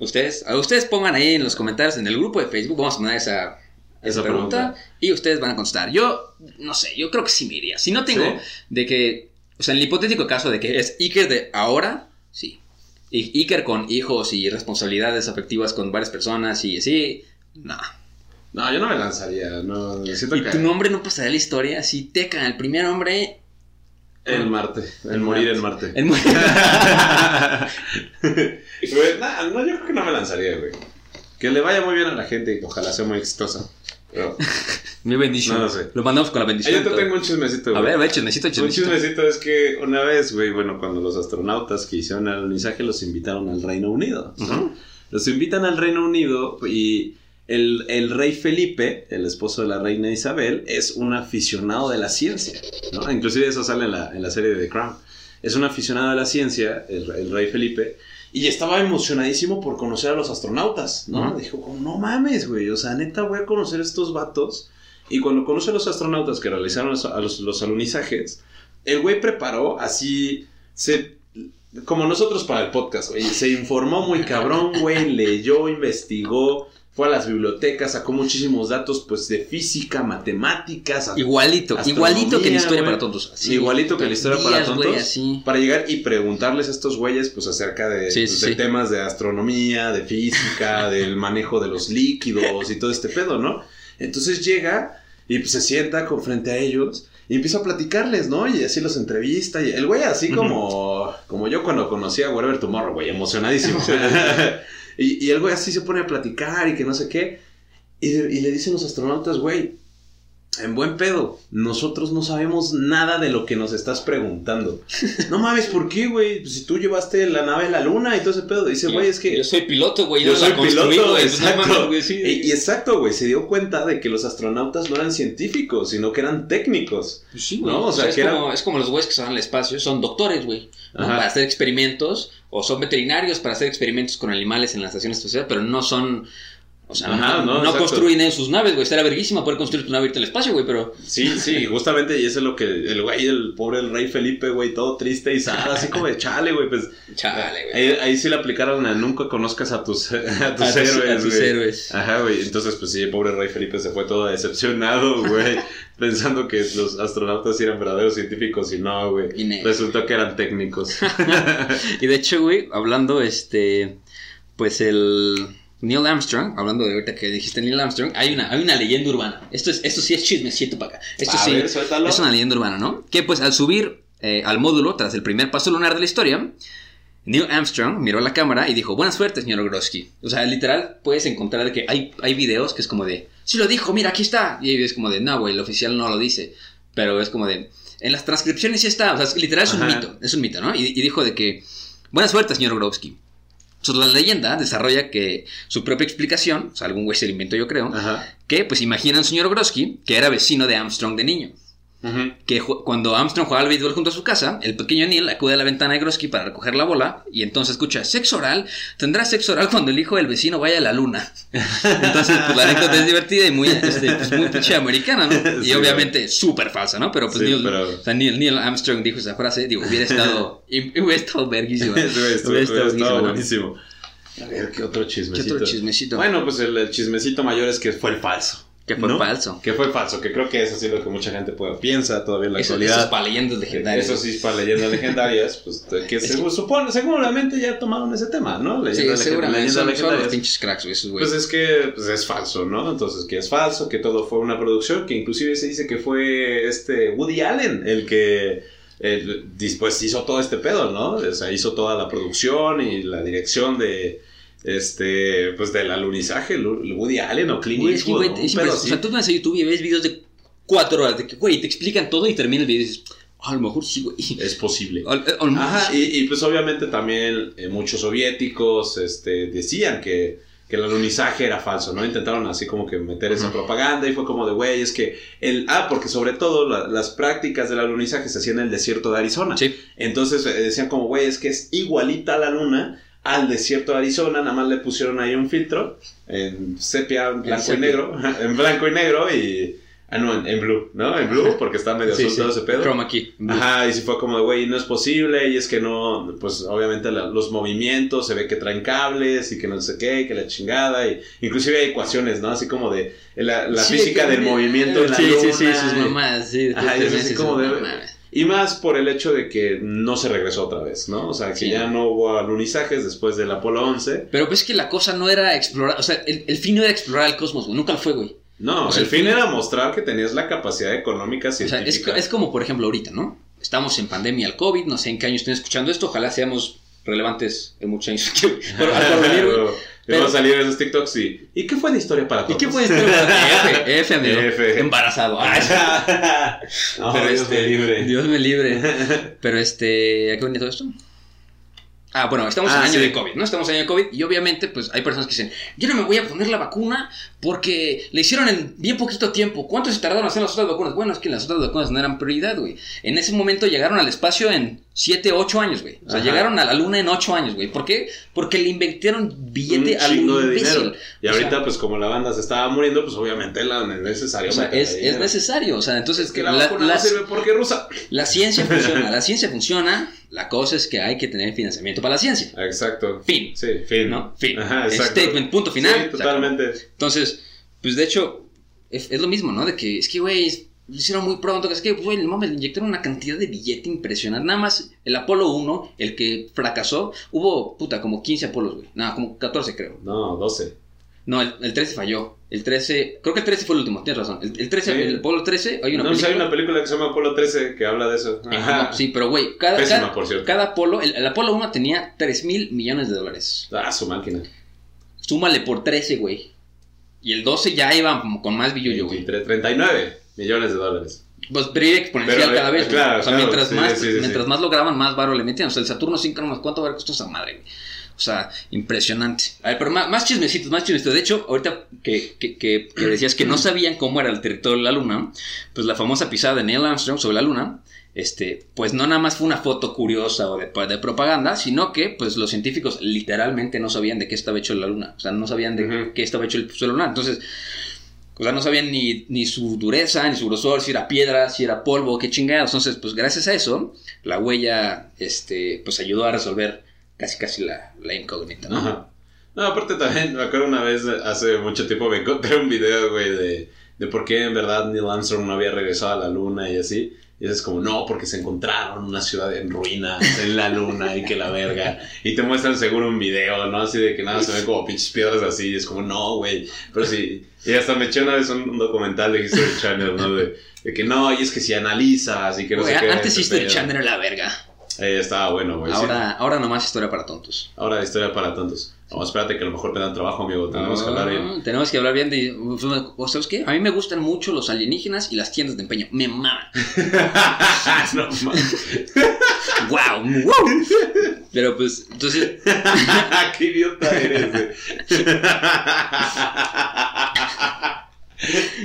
Ustedes, a ustedes pongan ahí en los comentarios en el grupo de Facebook, vamos a poner esa, esa pregunta, pregunta. y ustedes van a contestar. Yo, no sé, yo creo que sí me iría. Si no tengo ¿Sí? de que, o sea, en el hipotético caso de que es Iker de ahora, sí. Y Iker con hijos y responsabilidades afectivas con varias personas y así, no. No, yo no me lanzaría, no. Siento Y que tu nombre no pasaría la historia, así Teca, el primer hombre el Marte, el morir en Marte. mu- <laughs> Güey, nah, no, yo creo que no me lanzaría, güey. Que le vaya muy bien a la gente y ojalá sea muy exitosa. Pero... <laughs> Mi bendición. No lo sé. Lo mandamos con la bendición. yo te tengo un chismecito, A güey. ver, a ver, chismecito, Un chismecito. chismecito es que una vez, güey, bueno, cuando los astronautas que hicieron el alunizaje los invitaron al Reino Unido. ¿no? Los invitan al Reino Unido y el, el rey Felipe, el esposo de la reina Isabel, es un aficionado de la ciencia. ¿no? Inclusive eso sale en la, en la serie de The Crown. Es un aficionado de la ciencia, el, el rey Felipe, y estaba emocionadísimo por conocer a los astronautas, ¿no? Dijo, como, no mames, güey, o sea, neta voy a conocer a estos vatos. Y cuando conoce a los astronautas que realizaron los, a los, los alunizajes, el güey preparó así, se, como nosotros para el podcast, güey, se informó muy cabrón, güey, leyó, investigó, fue a las bibliotecas, sacó muchísimos datos pues de física, matemáticas, Igualito, igualito que la historia para tontos. Así, Igualito que la historia para días, tontos. así. Para llegar y preguntarles a estos güeyes pues acerca de, Sí, pues, sí, de sí. temas de astronomía, de física, <laughs> del manejo de los líquidos y todo este pedo, ¿no? Entonces llega y pues se sienta con frente a ellos y empieza a platicarles, ¿no? Y así los entrevista y el güey así como, como yo cuando conocí a Wherever Tomorrow, güey, emocionadísimo. <laughs> <laughs> y, y el güey así se pone a platicar y que no sé qué. Y, y le dicen los astronautas, güey, en buen pedo, nosotros no sabemos nada de lo que nos estás preguntando. <laughs> No mames, ¿por qué, güey? Pues si tú llevaste la nave a la luna y todo ese pedo. Dice, güey, es que... Yo soy piloto, güey. Yo soy piloto, pues, no exacto. mames, güey, sí. Y, y exacto, güey, se dio cuenta de que los astronautas no eran científicos, sino que eran técnicos. Pues sí, güey. No, o o sea, sea, es, que como, es como los güeyes que se van al espacio, son doctores, güey. Para hacer experimentos, o son veterinarios para hacer experimentos con animales en la estación espacial, pero no son. O sea, Ajá, no, no, construyen en sus naves, güey. Estaría verguísima poder construir tu nave irte al espacio, güey, pero. Sí, sí, <laughs> justamente, y eso es lo que el güey, el pobre el rey Felipe, güey, todo triste y sad, así como de chale, güey, pues. Chale, güey. Ahí, ahí sí le aplicaron a nunca conozcas a tus, <laughs> a tus A héroes, a tus güey. héroes. Ajá, güey. Entonces, pues sí, el pobre rey Felipe se fue todo decepcionado, <laughs> güey. pensando que los astronautas eran verdaderos científicos y no, güey. Y Resultó que eran técnicos. Y de hecho, güey, hablando, este. Pues el. Neil Armstrong, hablando de ahorita que dijiste Neil Armstrong, hay una, hay una leyenda urbana. Esto, es, esto sí es chismecito para acá. Esto A sí ver, es una leyenda urbana, ¿no? Que pues al subir eh, al módulo, tras el primer paso lunar de la historia, Neil Armstrong miró a la cámara y dijo, buena suerte, señor Grosky. O sea, literal, puedes encontrar de que hay, hay videos que es como de, sí lo dijo, mira, aquí está. Y es como de, no, güey, el oficial no lo dice. Pero es como de, en las transcripciones sí está. O sea, es- literal es un mito, es un mito, ¿no? Y, y dijo de que, buena suerte, señor Grosky. Entonces, la leyenda desarrolla que su propia explicación, o sea, algún güey se lo inventó yo creo, Ajá. que pues imagina al señor Grosky, que era vecino de Armstrong de niño Que cuando Armstrong jugaba al béisbol junto a su casa, el pequeño Neil acude a la ventana de Grosky para recoger la bola y entonces escucha sexo oral, tendrá sexo oral cuando el hijo del vecino vaya a la luna. Entonces, pues la anécdota es divertida y muy, este, pues, muy pinche americana, ¿no? <laughs> Y Sí, obviamente súper falsa, ¿no? Pero pues Sí, Neil, pero- o sea, Neil, Neil Armstrong dijo esa frase, digo, hubiera estado, <laughs> hubiera estado verguísima. Hubiera estado buenísimo. A ver, ¿qué otro chismecito? ¿Qué otro chismecito? Bueno, pues el, el chismecito mayor es que fue el falso. Que fue ¿no? falso. Que fue falso, que creo que eso sí es lo que mucha gente puede, piensa todavía en la Eso, eso actualidad. es para leyendas legendarias. Eso sí es para leyendas legendarias, pues que Es se supone, seguramente ya tomaron ese tema, ¿no? Sí, Leyendas seguramente legendarias. son, son los legendarias. pinches cracks, güey, esos güeyes. Pues es que pues es falso, ¿no? Entonces que es falso, que todo fue una producción, que inclusive se dice que fue este Woody Allen el que eh, pues hizo todo este pedo, ¿no? O sea, hizo toda la producción y la dirección de este pues del alunizaje, Lu- Woody Allen o Clint Güey, es que, Eastwood, güey, así. O sea, tú vas a YouTube y ves videos de cuatro horas de que, güey, te explican todo y termina el video y dices, "Ah, a lo mejor sí, güey. es posible. Mejor Ajá, y, y, pues obviamente también eh, muchos soviéticos este, decían que, que el alunizaje era falso, ¿no? Intentaron así como que meter esa propaganda y fue como de, güey, es que el... Ah, porque sobre todo la- las prácticas del alunizaje se hacían en el desierto de Arizona. Sí. Entonces eh, decían como, güey, es que es igualita a la luna al desierto de Arizona, nada más le pusieron ahí un filtro en sepia, blanco y negro, <laughs> en blanco y negro y... Ah, no, en, en blue, ¿no? En blue, porque está medio Sí, azul todo sí. ese pedo. Chroma key. Ajá, y si fue como de, güey, no es posible, y es que no, pues obviamente la- los movimientos se ve que traen cables y que no sé qué, que la chingada, y inclusive hay ecuaciones, ¿no? Así como de la, la Sí, física del movimiento en la Sí, sí, sí, luna, sus mamás, sí. Ajá, te- y es así como de-. Y más por el hecho de que no se regresó otra vez, ¿no? O sea, que Sí. ya no hubo alunizajes después del Apolo 11. Pero pues que la cosa no era explorar, o sea, el, el fin no era explorar el cosmos, güey, nunca lo fue, güey. No, O sea, el fin fin- era mostrar que tenías la capacidad económica O sea, científica. es, es como, por ejemplo, ahorita, ¿no? Estamos en pandemia al COVID, no sé en qué año estén escuchando esto, ojalá seamos relevantes en muchos años. Pero al <laughs> porvenir, güey. <laughs> Pero- a salir esos TikToks y... ¿Y qué fue de historia para ¿Y todos? qué puede ser? F, F, amigo. F. Embarazado. <laughs> Ah, No, Pero Dios este, me libre. Dios me libre. <laughs> Pero este, ¿a qué venía todo esto? Ah, bueno, estamos Ah, en año sí. de COVID, ¿no? Estamos en año de COVID y obviamente pues hay personas que dicen, yo no me voy a poner la vacuna porque le hicieron en bien poquito tiempo. ¿Cuánto se tardaron en hacer las otras vacunas? Bueno, es que las otras vacunas no eran prioridad, güey. En ese momento llegaron al espacio en 7, 8 años, güey. O sea, Ajá. llegaron a la luna en 8 años, güey. ¿Por qué? Porque le invirtieron billete un a chingo algún de dinero. Y O ahorita, sea, pues como la banda se estaba muriendo, pues obviamente la es necesario. o sea, es, necesario. O sea, entonces Es que la, la- vacuna las- no sirve porque rusa. la ciencia funciona, <laughs> la ciencia funciona La cosa es que hay que tener financiamiento para la ciencia. Exacto. Fin. Sí, fin. ¿No? Fin. Ajá, exacto. Statement, punto final. Sí, totalmente. Entonces, pues de hecho, es, es lo mismo, ¿no? De que es que, güey, lo hicieron muy pronto, que es que, güey, no le inyectaron una cantidad de billete impresionante. Nada más el Apolo 1, el que fracasó, hubo, puta, como 15 Apolos, güey. No, como 14 creo. No, 12. No, el, el 13 falló. El 13, creo que el 13 fue el último, tienes razón. El, el 13, Sí. el Apolo 13, hay una no, pues película. hay una película que se llama Apolo 13 que habla de eso. Ajá, Ajá. sí, pero güey, cada, Pésima, cada, por cierto. cada Apolo, el, el Apolo 1 tenía 3 mil millones de dólares. Ah, su máquina. Súmale por 13, güey. Y el 12 ya iba con más billullo, güey. 23, 39 millones de dólares. Pues, pero iba exponencial Pero, cada eh, vez. güey. claro, o sea, claro, mientras, sí, más, sí, mientras más lograban, más varo le metían. O sea, el Saturno 5, no más, ¿cuánto vale costó esa madre, güey? O sea, impresionante. A ver, pero más, más chismecitos, más chismecitos. De hecho, ahorita que, que, que- que decías que no sabían cómo era el territorio de la Luna, pues la famosa pisada de Neil Armstrong sobre la Luna, este, pues no nada más fue una foto curiosa o de, de propaganda, sino que pues los científicos literalmente no sabían de qué estaba hecho la Luna. O sea, no sabían de qué estaba hecho el suelo lunar. Entonces, o sea, no sabían ni, ni su dureza, ni su grosor, si era piedra, si era polvo, qué chingados. Entonces, pues gracias a eso, la huella, este, pues ayudó a resolver casi casi la, la incógnita, ¿no? Ajá. No, aparte también, me acuerdo una vez, hace mucho tiempo, me encontré un video, güey, de, de por qué en verdad Neil Armstrong no había regresado a la luna y así. Y es como, no, porque se encontraron una ciudad en ruinas en la luna y que la verga. Y te muestran seguro un video, ¿no? Así de que nada, se ven como pinches piedras así. Y es como, no, güey. Pero sí. Y hasta me eché una vez un, un documental de History Channel, ¿no? De, de que no, y es que si analizas y que no Güey, sé qué. antes History. Channel era la verga. Eh, estaba bueno, güey. sí. Ahora, ahora nomás historia para tontos. Ahora historia para tontos. Vamos, espérate que a lo mejor te dan trabajo, amigo. Tenemos que hablar bien. Ah, Tenemos que hablar bien de. ¿o ¿Sabes qué? A mí me gustan mucho los alienígenas y las tiendas de empeño. Me maman. <laughs> no mames. ¡Wow! ¡Wow! Pero pues, entonces. <laughs> Qué idiota eres, güey.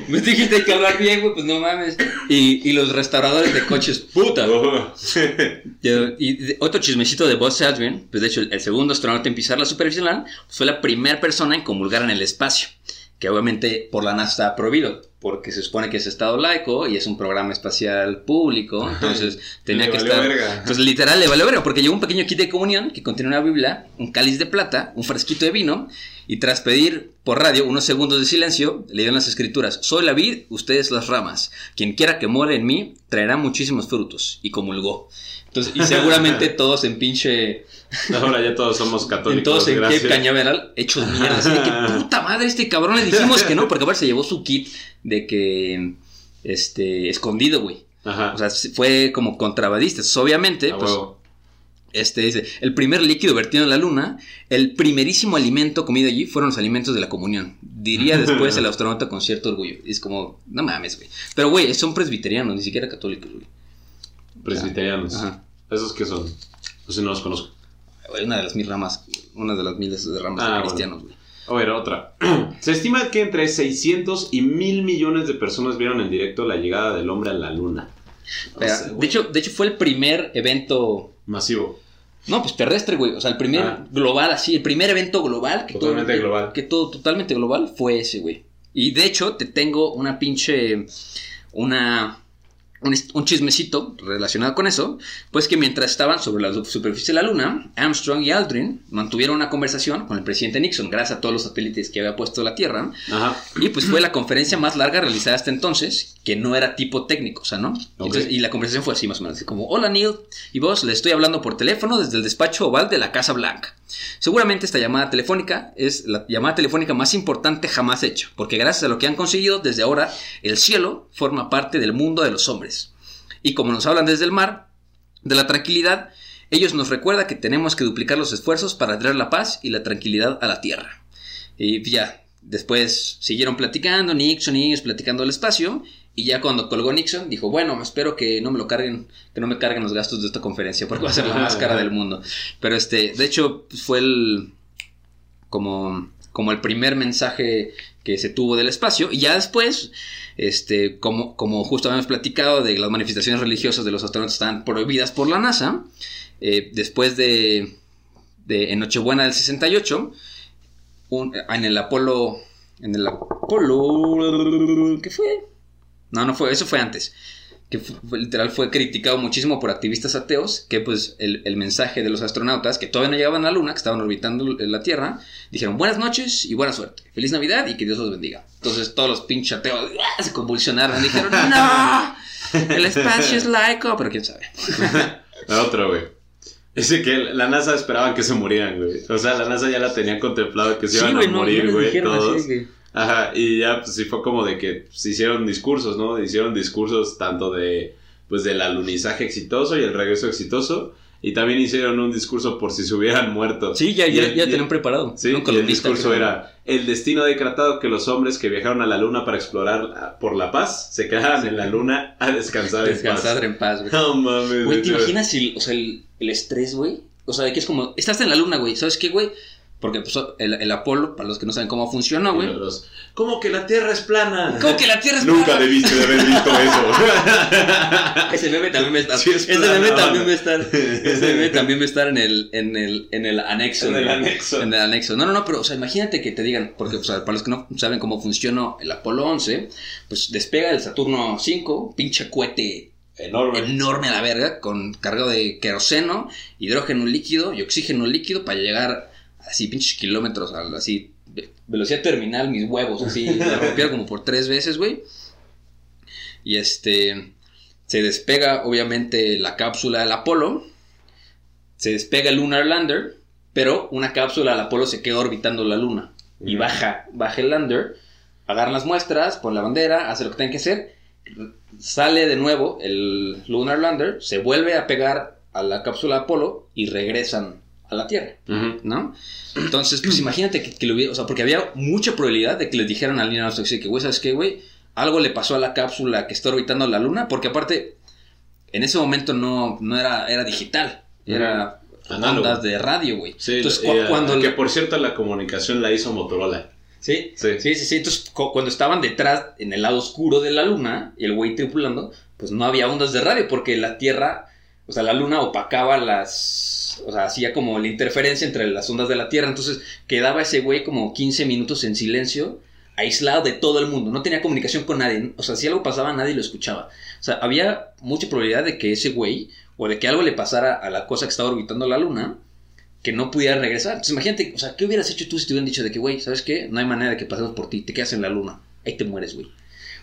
<laughs> Me dijiste que hablar bien, güey, pues no mames. Y, y los restauradores de coches, puta. <laughs> Oh. Y de- otro chismecito de Buzz Aldrin, pues de hecho el, el segundo astronauta en pisar la superficie lunar, pues, fue la primera persona en comulgar en el espacio, que obviamente por la NASA está prohibido, porque se supone que es estado laico y es un programa espacial público, entonces <laughs> tenía Le que valió estar... verga. Pues literal le valió verga, porque llegó un pequeño kit de comunión que contiene una Biblia, un cáliz de plata, un frasquito de vino, y tras pedir por radio unos segundos de silencio, le dieron las escrituras, soy la vid, ustedes las ramas, quien quiera que more en mí, traerá muchísimos frutos, y comulgó. Entonces, y seguramente <laughs> todos en pinche, Ahora ya todos somos <laughs> católicos. en todos en. Cape Cañaveral, hechos mierda, así de que <laughs> puta madre, este cabrón le dijimos que no, porque aparte se llevó su kit de que, este, escondido, güey. Ajá. O sea, fue como contrabandista. Obviamente, pues, huevo. Este dice, el primer líquido vertido en la luna, el primerísimo alimento comido allí fueron los alimentos de la comunión. Diría <laughs> después el astronauta con cierto orgullo. Y es como, no mames, güey. Pero, güey, son presbiterianos, ni siquiera católicos, güey. Presbiterianos. Ajá. ¿Esos qué son? No sé, no los conozco. Una de las mil ramas, una de las miles de ramas Ah, de bueno. cristianos, güey. A ver, otra. <clears throat> Se estima que entre 600 y 1000 millones de personas vieron en directo la llegada del hombre a la luna. O Pero, sea, de, hecho, de hecho, fue el primer evento. Masivo. No, pues terrestre, güey. O sea, el primer Ah. global, así, el primer evento global. Que Totalmente todo, global. Que todo totalmente global fue ese, güey. Y de hecho, te tengo una pinche. Una. Un, un chismecito relacionado con eso, pues que mientras estaban sobre la superficie de la Luna, Armstrong y Aldrin mantuvieron una conversación con el presidente Nixon, gracias a todos los satélites que había puesto la Tierra, Ajá. y pues fue la conferencia más larga realizada hasta entonces, que no era tipo técnico, o sea, ¿no? Entonces, y la conversación fue así más o menos, así como, hola Neil, y vos le estoy hablando por teléfono desde el despacho oval de la Casa Blanca. Seguramente esta llamada telefónica es la llamada telefónica más importante jamás hecha, porque gracias a lo que han conseguido, desde ahora el cielo forma parte del mundo de los hombres. Y como nos hablan desde el mar, de la tranquilidad, ellos nos recuerdan que tenemos que duplicar los esfuerzos para traer la paz y la tranquilidad a la Tierra. Y ya, después siguieron platicando, Nixon y ellos platicando el espacio, y ya cuando colgó Nixon, dijo, bueno, espero que no me lo carguen, que no me carguen los gastos de esta conferencia, porque va a ser la más cara del mundo. Pero este, de hecho, pues, fue el, como, como el primer mensaje que se tuvo del espacio, y ya después, este, como, como justo habíamos platicado de las manifestaciones religiosas de los astronautas están prohibidas por la NASA, eh, después de, de, en Nochebuena del 68, un- en el Apolo, en el Apolo, ¿qué fue? No, no fue, eso fue antes. que fu- fue- literal fue criticado muchísimo por activistas ateos, que pues el, el mensaje de los astronautas que todavía no llegaban a la Luna, que estaban orbitando la Tierra, dijeron buenas noches y buena suerte, feliz Navidad y que Dios los bendiga. Entonces todos los pinches ateos ¡ah! se convulsionaron y dijeron <laughs> no, el espacio es laico, pero quién sabe. <laughs> La otra, güey. Dice que la NASA esperaban que se murieran, güey. O sea, la NASA ya la tenía contemplado que se iban a morir, güey, todos. Ajá, y ya pues sí fue como de que se hicieron discursos, ¿no? Hicieron discursos tanto de pues del alunizaje exitoso y el regreso exitoso y también hicieron un discurso por si se hubieran muerto. Sí, ya, Y ya, el- ya tenían preparado. Sí, Un y el discurso era el destino decretado que los hombres que viajaron a la luna para explorar ah, por la paz se quedaran en la luna a descansar, Descansar en en paz, güey. paz. <laughs> No mames. Güey, ¿te imaginas el, o sea, el, el estrés, güey? O sea, de que es como, estás en la luna, güey, ¿sabes qué, güey? Porque pues, el, el Apolo, para los que no saben cómo funciona, güey. ¿Cómo que la Tierra es plana? ¿Cómo que la Tierra es Nunca plana? debiste de haber visto eso. <laughs> Ese meme también va a estar. Sí, es ese meme también va a estar. Ese meme también va a estar en el, en el, en el anexo. En el güey. anexo. En el anexo. No, no, no, pero, o sea, imagínate que te digan, porque, o sea, para los que no saben cómo funciona el Apolo 11, pues despega el Saturno 5, pinche cohete Enorme. enorme a la verga, con cargado de queroseno, hidrógeno líquido y oxígeno líquido para llegar así pinches kilómetros, así, ve- velocidad terminal, mis huevos, así, <laughs> me rompieron como por tres veces, güey. Y este, se despega obviamente la cápsula del Apolo, se despega el Lunar Lander, pero una cápsula del Apolo se queda orbitando la Luna. Y baja, baja el lander, agarran las muestras, pone la bandera, hace lo que tienen que hacer, sale de nuevo el Lunar Lander, se vuelve a pegar a la cápsula Apolo y regresan a la Tierra. ¿no? Entonces, pues imagínate que, que lo hubiera, o sea, porque había mucha probabilidad de que les dijeran a Neil Armstrong, sí, que, güey, ¿sabes qué, güey? Algo le pasó a la cápsula que está orbitando la Luna, porque aparte, en ese momento no, no era, era digital, era ondas de radio, güey. Sí, Entonces, cu- ah, cuando... que por cierto la comunicación la hizo Motorola. Sí, Sí. sí, sí, sí. Entonces, cu- cuando estaban detrás, en el lado oscuro de la luna, y el güey tripulando, pues no había ondas de radio, porque la Tierra, o sea, la luna opacaba las. O sea, hacía como la interferencia entre las ondas de la Tierra. Entonces, quedaba ese güey como 15 minutos en silencio, aislado de todo el mundo. No tenía comunicación con nadie. O sea, si algo pasaba, nadie lo escuchaba. O sea, había mucha probabilidad de que ese güey, o de que algo le pasara a la cosa que estaba orbitando la luna, que no pudiera regresar. Entonces imagínate, o sea, ¿qué hubieras hecho tú si te hubieran dicho de que, güey, ¿sabes qué? No hay manera de que pasemos por ti, te quedas en la luna, ahí te mueres, güey.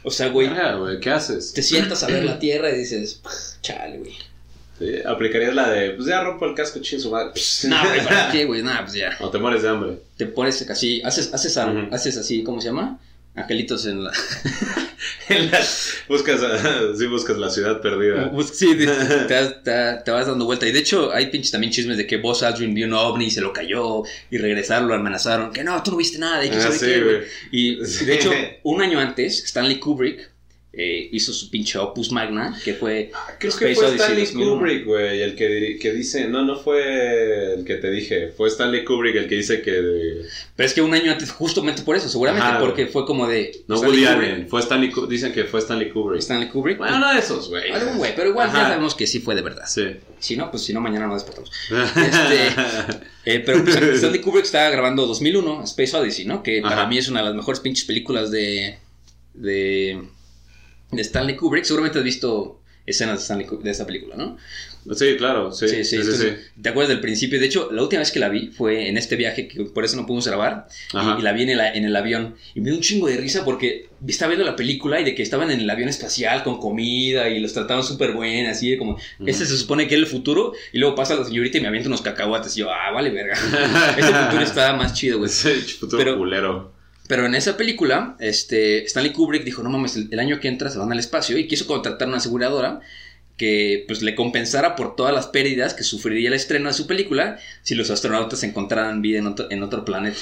O sea, güey, Ah, güey, ¿qué haces? te sientas a ver la <clears throat> Tierra y dices, chale, güey. Sí, aplicarías la de, pues ya rompo el casco, ching su madre. <laughs> No, ¿para qué, güey? Nada, pues ya. O te mueres de hambre. Te pones así, haces, haces, a- haces así, ¿cómo se llama? Angelitos en la... <laughs> En la- buscas, <laughs> sí, buscas la ciudad perdida. Sí, te, vas- te- te vas dando vuelta. Y de hecho, hay pinches también chismes de que Buzz Aldrin vio un ovni y se lo cayó. Y regresaron, lo amenazaron. Que no, tú no viste nada. Y, que Ah, sí, qué. Y Sí. de hecho, un año antes, Stanley Kubrick eh, hizo su pinche opus magna, que fue Creo Space que fue Odyssey Stanley 2001. Kubrick, güey, el que, que dice, no, no fue el que te dije, fue Stanley Kubrick el que dice que... Pero es que un año antes, justamente por eso, seguramente Ajá, porque fue como de... No, Stanley Woody Kubrick. Allen, fue Stanley, dicen que fue Stanley Kubrick. Stanley Kubrick. Bueno, no de esos, güey. Algún güey, pero igual ya sabemos que sí fue de verdad. Sí. Si no, pues si no, mañana nos despertamos. <laughs> Este, eh, pero pues, Stanley Kubrick estaba grabando 2001, Space Odyssey, ¿no? Que para mí es una de las mejores pinches películas de, de, de Stanley Kubrick. Seguramente has visto escenas de, Stanley Kubrick- de esa película, ¿no? Sí, claro, sí. Sí, sí, entonces, ¿Te acuerdas del principio? De hecho, la última vez que la vi fue en este viaje, que por eso no pudimos grabar, y- la vi en el, en el avión. Y me dio un chingo de risa porque estaba viendo la película y de que estaban en el avión espacial con comida y los trataban súper bien, así de como, este se supone que es el futuro, y luego pasa la señorita y me avienta unos cacahuates, y yo, ah, vale, verga. <laughs> Ese futuro estaba más chido, güey. <laughs> Sí, futuro Pero- culero. Pero en esa película, este, Stanley Kubrick dijo, no mames, el, el año que entra se van al espacio y quiso contratar una aseguradora que pues le compensara por todas las pérdidas que sufriría el estreno de su película si los astronautas encontraran vida en otro, en otro planeta.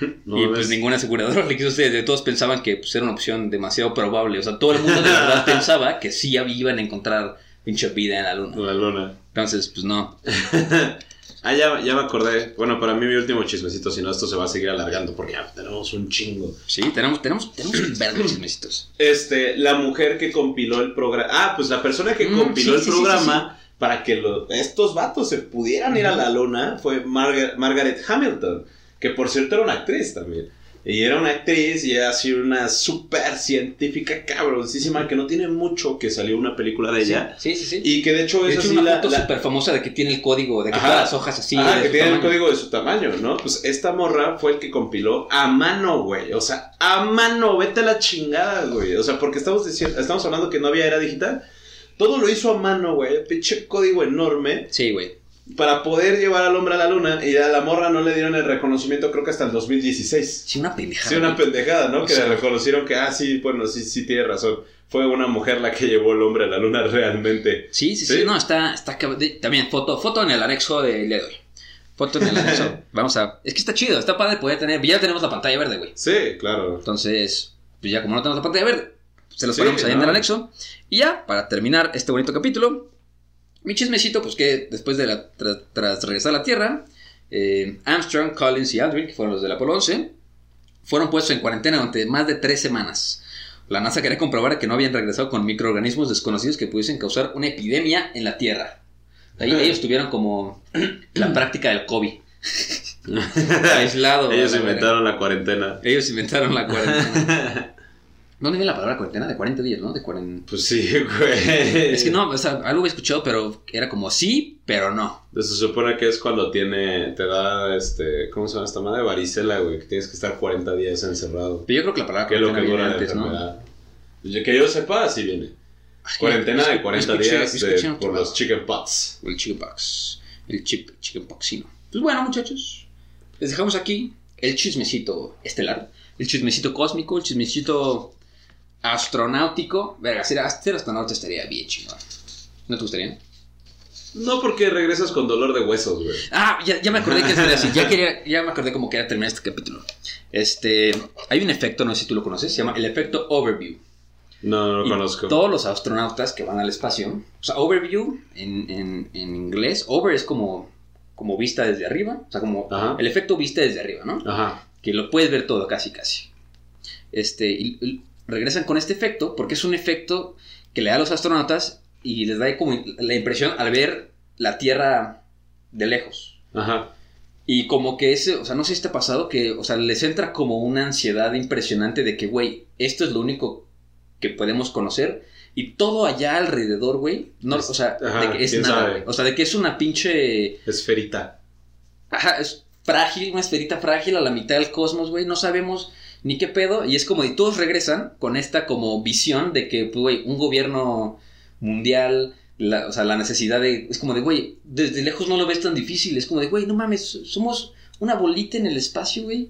<laughs> No y pues ninguna aseguradora le quiso hacer, todos pensaban que pues, era una opción demasiado probable, o sea, todo el mundo de verdad <laughs> pensaba que sí iban a encontrar pinche vida en la luna. La luna. Entonces, pues no. <laughs> Ah, ya, ya me acordé. Bueno, para mí mi último chismecito, si no esto se va a seguir alargando porque ya tenemos un chingo. Sí, tenemos, tenemos, tenemos un verbo de chismecitos. Este, la mujer que compiló el programa. Ah, pues la persona que Mm, compiló sí, el sí, sí, programa para que lo- estos vatos se pudieran ir a la luna fue Marga- Margaret Hamilton, que por cierto era una actriz también. Y era una actriz y era así una super científica cabroncísima que no tiene mucho que salió una película de ella. Sí, sí, sí. Y que de hecho es así una la, foto la- súper famosa de que tiene el código, de que Ajá. todas las hojas así. De que tiene el código de su tamaño, ¿no? Pues esta morra fue el que compiló a mano, güey. O sea, a mano, vete a la chingada, güey. O sea, porque estamos diciendo, estamos hablando que no había era digital. Todo lo hizo a mano, güey. Pinche código enorme Sí, güey. Para poder llevar al hombre a la luna. Y a la morra no le dieron el reconocimiento, creo que hasta el 2016. Sí, una pendejada. Sí, una pendejada, ¿no? O que sea- le reconocieron que, ah, sí, bueno, sí, sí, tiene razón. Fue una mujer la que llevó el hombre a la luna <laughs> realmente. Sí, sí, sí, ¿Sí? no, está, está también foto, foto en el anexo de hoy. Foto en el anexo. <laughs> Vamos a, es que está chido, está padre poder tener, ya tenemos la pantalla verde, güey. Sí, claro. Entonces, pues ya como no tenemos la pantalla verde, se los Sí, ponemos ahí en el anexo. Y ya, para terminar este bonito capítulo, mi chismecito, pues que después de la, tra- tras regresar a la Tierra, eh, Armstrong, Collins y Aldrin, que fueron los del Apolo 11, fueron puestos en cuarentena durante más de tres semanas. La NASA quería comprobar que no habían regresado con microorganismos desconocidos que pudiesen causar una epidemia en la Tierra. Ahí ellos tuvieron como <clears throat> la práctica del COVID. <laughs> Aislado. Ellos inventaron la cuarentena. Ellos inventaron la cuarentena. <laughs> ¿Dónde viene la palabra cuarentena? De 40 días, ¿no? De 40... Pues sí, güey. Es que no, o sea, algo he escuchado, pero era como sí, pero no. Se supone que es cuando tiene, te da, este, ¿cómo se llama esta madre? Varicela, güey, que tienes que estar 40 días encerrado. Pero yo creo que la palabra Que es lo que cuarentena dura viene antes, ¿no? Yo- Que yo sepa, así viene. Ay, Cuarentena de escu- 40 yo escuché- días de- escuché otro por los chicken pots. El chickenpox. El chip chickenpoxino. Pues bueno, muchachos. Les dejamos aquí el chismecito estelar. El chismecito cósmico. El chismecito astronáutico. Verga, ser, ser astronauta estaría bien chingón. ¿No te gustaría? No porque regresas con dolor de huesos, güey. Ah, ya, ya me acordé que es así. Ya, <laughs> quería, ya me acordé cómo quería terminar este capítulo. Este, hay un efecto, no sé si tú lo conoces, se llama el efecto overview. No, no lo Y conozco. Todos los astronautas que van al espacio, o sea, overview en, en- en inglés, over es como, como vista desde arriba, o sea, como Ajá. el efecto vista desde arriba, ¿no? Ajá. Que lo puedes ver todo casi, casi. Este, y regresan con este efecto porque es un efecto que le da a los astronautas y les da como la impresión al ver la Tierra de lejos. Ajá. Y como que ese, o sea, no sé si te ha pasado que, o sea, les entra como una ansiedad impresionante de que, güey, esto es lo único que podemos conocer. Y todo allá alrededor, güey, no, o sea, Ajá, de que es nada, güey. O sea, de que es una pinche. Esferita. Ajá, es frágil, una esferita frágil a la mitad del cosmos, güey. No sabemos ni qué pedo. Y es como, y todos regresan con esta como visión de que, pues, güey, un gobierno mundial, la- o sea, la necesidad de. Es como de, güey, desde lejos no lo ves tan difícil. Es como de, güey, no mames, somos una bolita en el espacio, güey.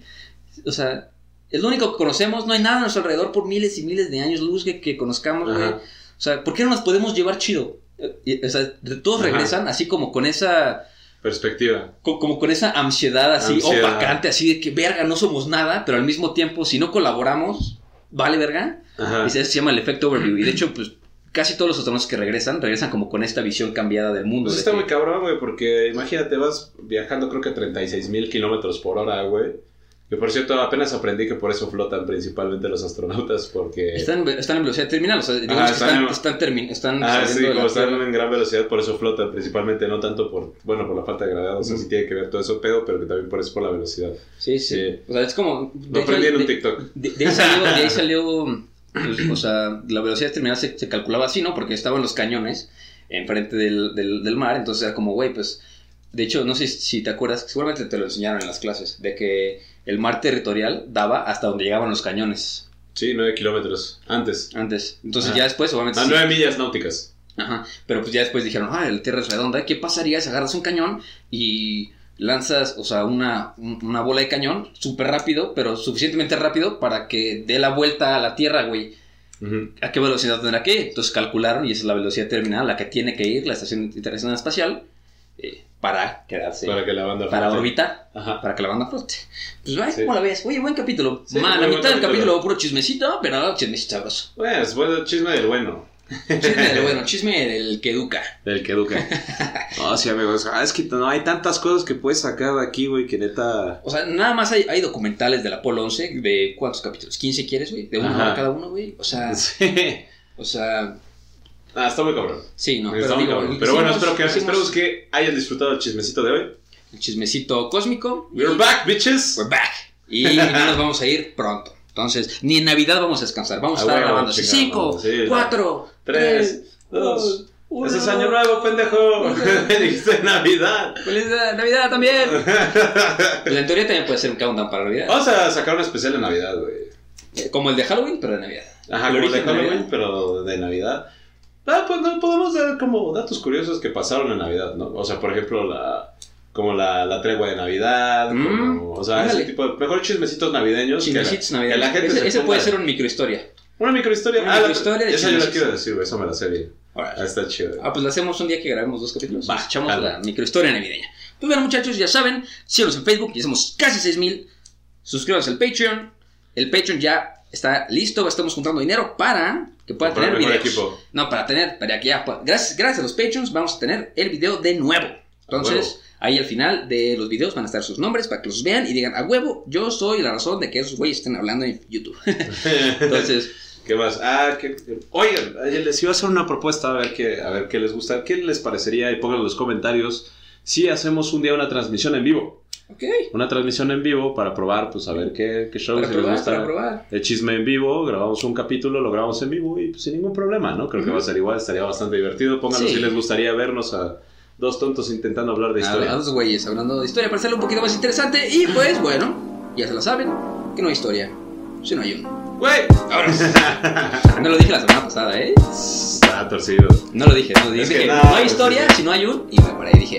O sea, es lo único que conocemos. No hay nada a nuestro alrededor por miles y miles de años luz que, que conozcamos, güey. O sea, ¿por qué no nos podemos llevar chido? Eh, y- O sea, todos Ajá. regresan así como con esa Perspectiva. co- como con esa ansiedad así Ansiedad. opacante, así de que verga, no somos nada, pero al mismo tiempo, si no colaboramos, vale verga. Ajá. Y se, se llama el efecto overview. Y de hecho, pues casi todos los astronautas que regresan, regresan como con esta visión cambiada del mundo. Pues de está que- muy cabrón, güey, porque imagínate, vas viajando creo que a 36 mil kilómetros por hora, güey. Que por cierto, apenas aprendí que por eso flotan principalmente los astronautas, porque... están, están en velocidad terminal, o sea, Ajá, están están, en- están, termi- están Ah, sí, como están en gran velocidad, por eso flotan principalmente, no tanto por, bueno, por la falta de gravedad, o sea, sí tiene que ver todo eso pedo, pero que también por eso por la velocidad. Sí, sí, Sí. O sea, es como... Lo aprendí en un TikTok. De, de ahí salió, de ahí <laughs> salió, pues, o sea, la velocidad terminal se, se calculaba así, ¿no? Porque estaban los cañones enfrente del, del, del mar, entonces era como, güey, pues, de hecho, no sé si te acuerdas, seguramente te lo enseñaron en las clases, de que el mar territorial daba hasta donde llegaban los cañones Sí, 9 kilómetros, antes. antes. Entonces ya después, obviamente... A sí- 9 millas náuticas. Ajá, pero pues ya después dijeron, ah, la Tierra es redonda, ¿qué pasaría si agarras un cañón y lanzas, o sea, una, un- una bola de cañón súper rápido, pero suficientemente rápido para que dé la vuelta a la Tierra, güey? ¿A qué velocidad tendrá que ir? Entonces calcularon y esa es la velocidad terminal a la que tiene que ir la Estación Internacional Espacial eh, para quedarse, Para para, que la banda flote. orbitar, Ajá. para que la banda flote. Pues, ay, Sí. ¿cómo la ves? Oye, buen capítulo. Sí, la mitad del capítulo. puro chismecito, pero chismecito sabroso. Bueno, es bueno, chisme del bueno. <laughs> Chisme del bueno, chisme del que educa. Del que educa. <laughs> No, sí, amigos. Ah, es que no hay tantas cosas que puedes sacar de aquí, güey, que neta. O sea, nada más hay, hay documentales del Apolo 11 de cuántos capítulos, 15 quieres, güey, de Ajá. hora cada uno, güey. O sea, <laughs> Sí. o sea, Ah, está muy cabrón. sí, no, Está pero muy digo, cabrón. Pero bueno, espero que, esperemos que hayan disfrutado el chismecito de hoy. el chismecito cósmico. We're back, bitches. We're back. Y no nos vamos a ir pronto. Entonces, ni en Navidad vamos a descansar. Vamos a estar bueno, grabando así. chingado, Cinco, sí, cuatro, Tres, dos, Ese es año nuevo, pendejo. Me <laughs> dijiste Navidad. Feliz Navidad también. <laughs> Pues en teoría también puede ser un countdown para Navidad. Vamos a sacar un especial de Navidad, güey. Eh, Como el de Halloween, pero de Navidad. Ajá, El como origen de Halloween, Navidad. pero de Navidad. Ah, pues no, podemos dar como datos curiosos que pasaron en Navidad, ¿no? O sea, por ejemplo, la como la, la tregua de Navidad, Mm, como, o sea, ese tipo de mejor chismecitos navideños. que la- Chismecitos que la gente ese se ese ponga- puede ser una microhistoria. Una microhistoria. Una ah, la- microhistoria de esa yo la quiero decir, güey, eso me la sé bien. Ahora, Ah, está chido. Ah, pues la hacemos un día que grabemos dos capítulos. Va, echamos la microhistoria navideña. Pues bueno, muchachos, ya saben, síganos en Facebook, ya somos casi 6000. Suscríbanse al Patreon. El Patreon ya está listo, estamos juntando dinero para que puedan Para tener videos. equipo. No, para tener, para que ya, gracias, gracias a los Patreons vamos a tener el video de nuevo. Entonces, ahí al final de los videos van a estar sus nombres para que los vean y digan, a huevo, yo soy la razón de que esos güeyes estén hablando en YouTube. <laughs> Entonces, <laughs> ¿Qué más? Ah, que, oigan, les iba a hacer una propuesta a ver qué, a ver qué les gusta, qué les parecería y pongan en los comentarios si hacemos un día una transmisión en vivo. Una transmisión en vivo para probar, pues a ver qué, qué shows Para si les gusta. para probar. El chisme en vivo, grabamos un capítulo, lo grabamos en vivo y pues, sin ningún problema, ¿no? Creo que va a ser igual, estaría bastante divertido. Pónganos Sí. si les gustaría vernos a dos tontos intentando hablar de A, historia. a dos güeyes hablando de historia para hacerlo un poquito más interesante. Y pues, bueno, ya se lo saben, que no hay historia si no hay uno. ¡Güey! <laughs> No lo dije la semana pasada, ¿eh? Está torcido. No lo dije, no lo dije. Es que Dije, no, no, hay pues, historia sí. si no hay un. Y me paré y dije,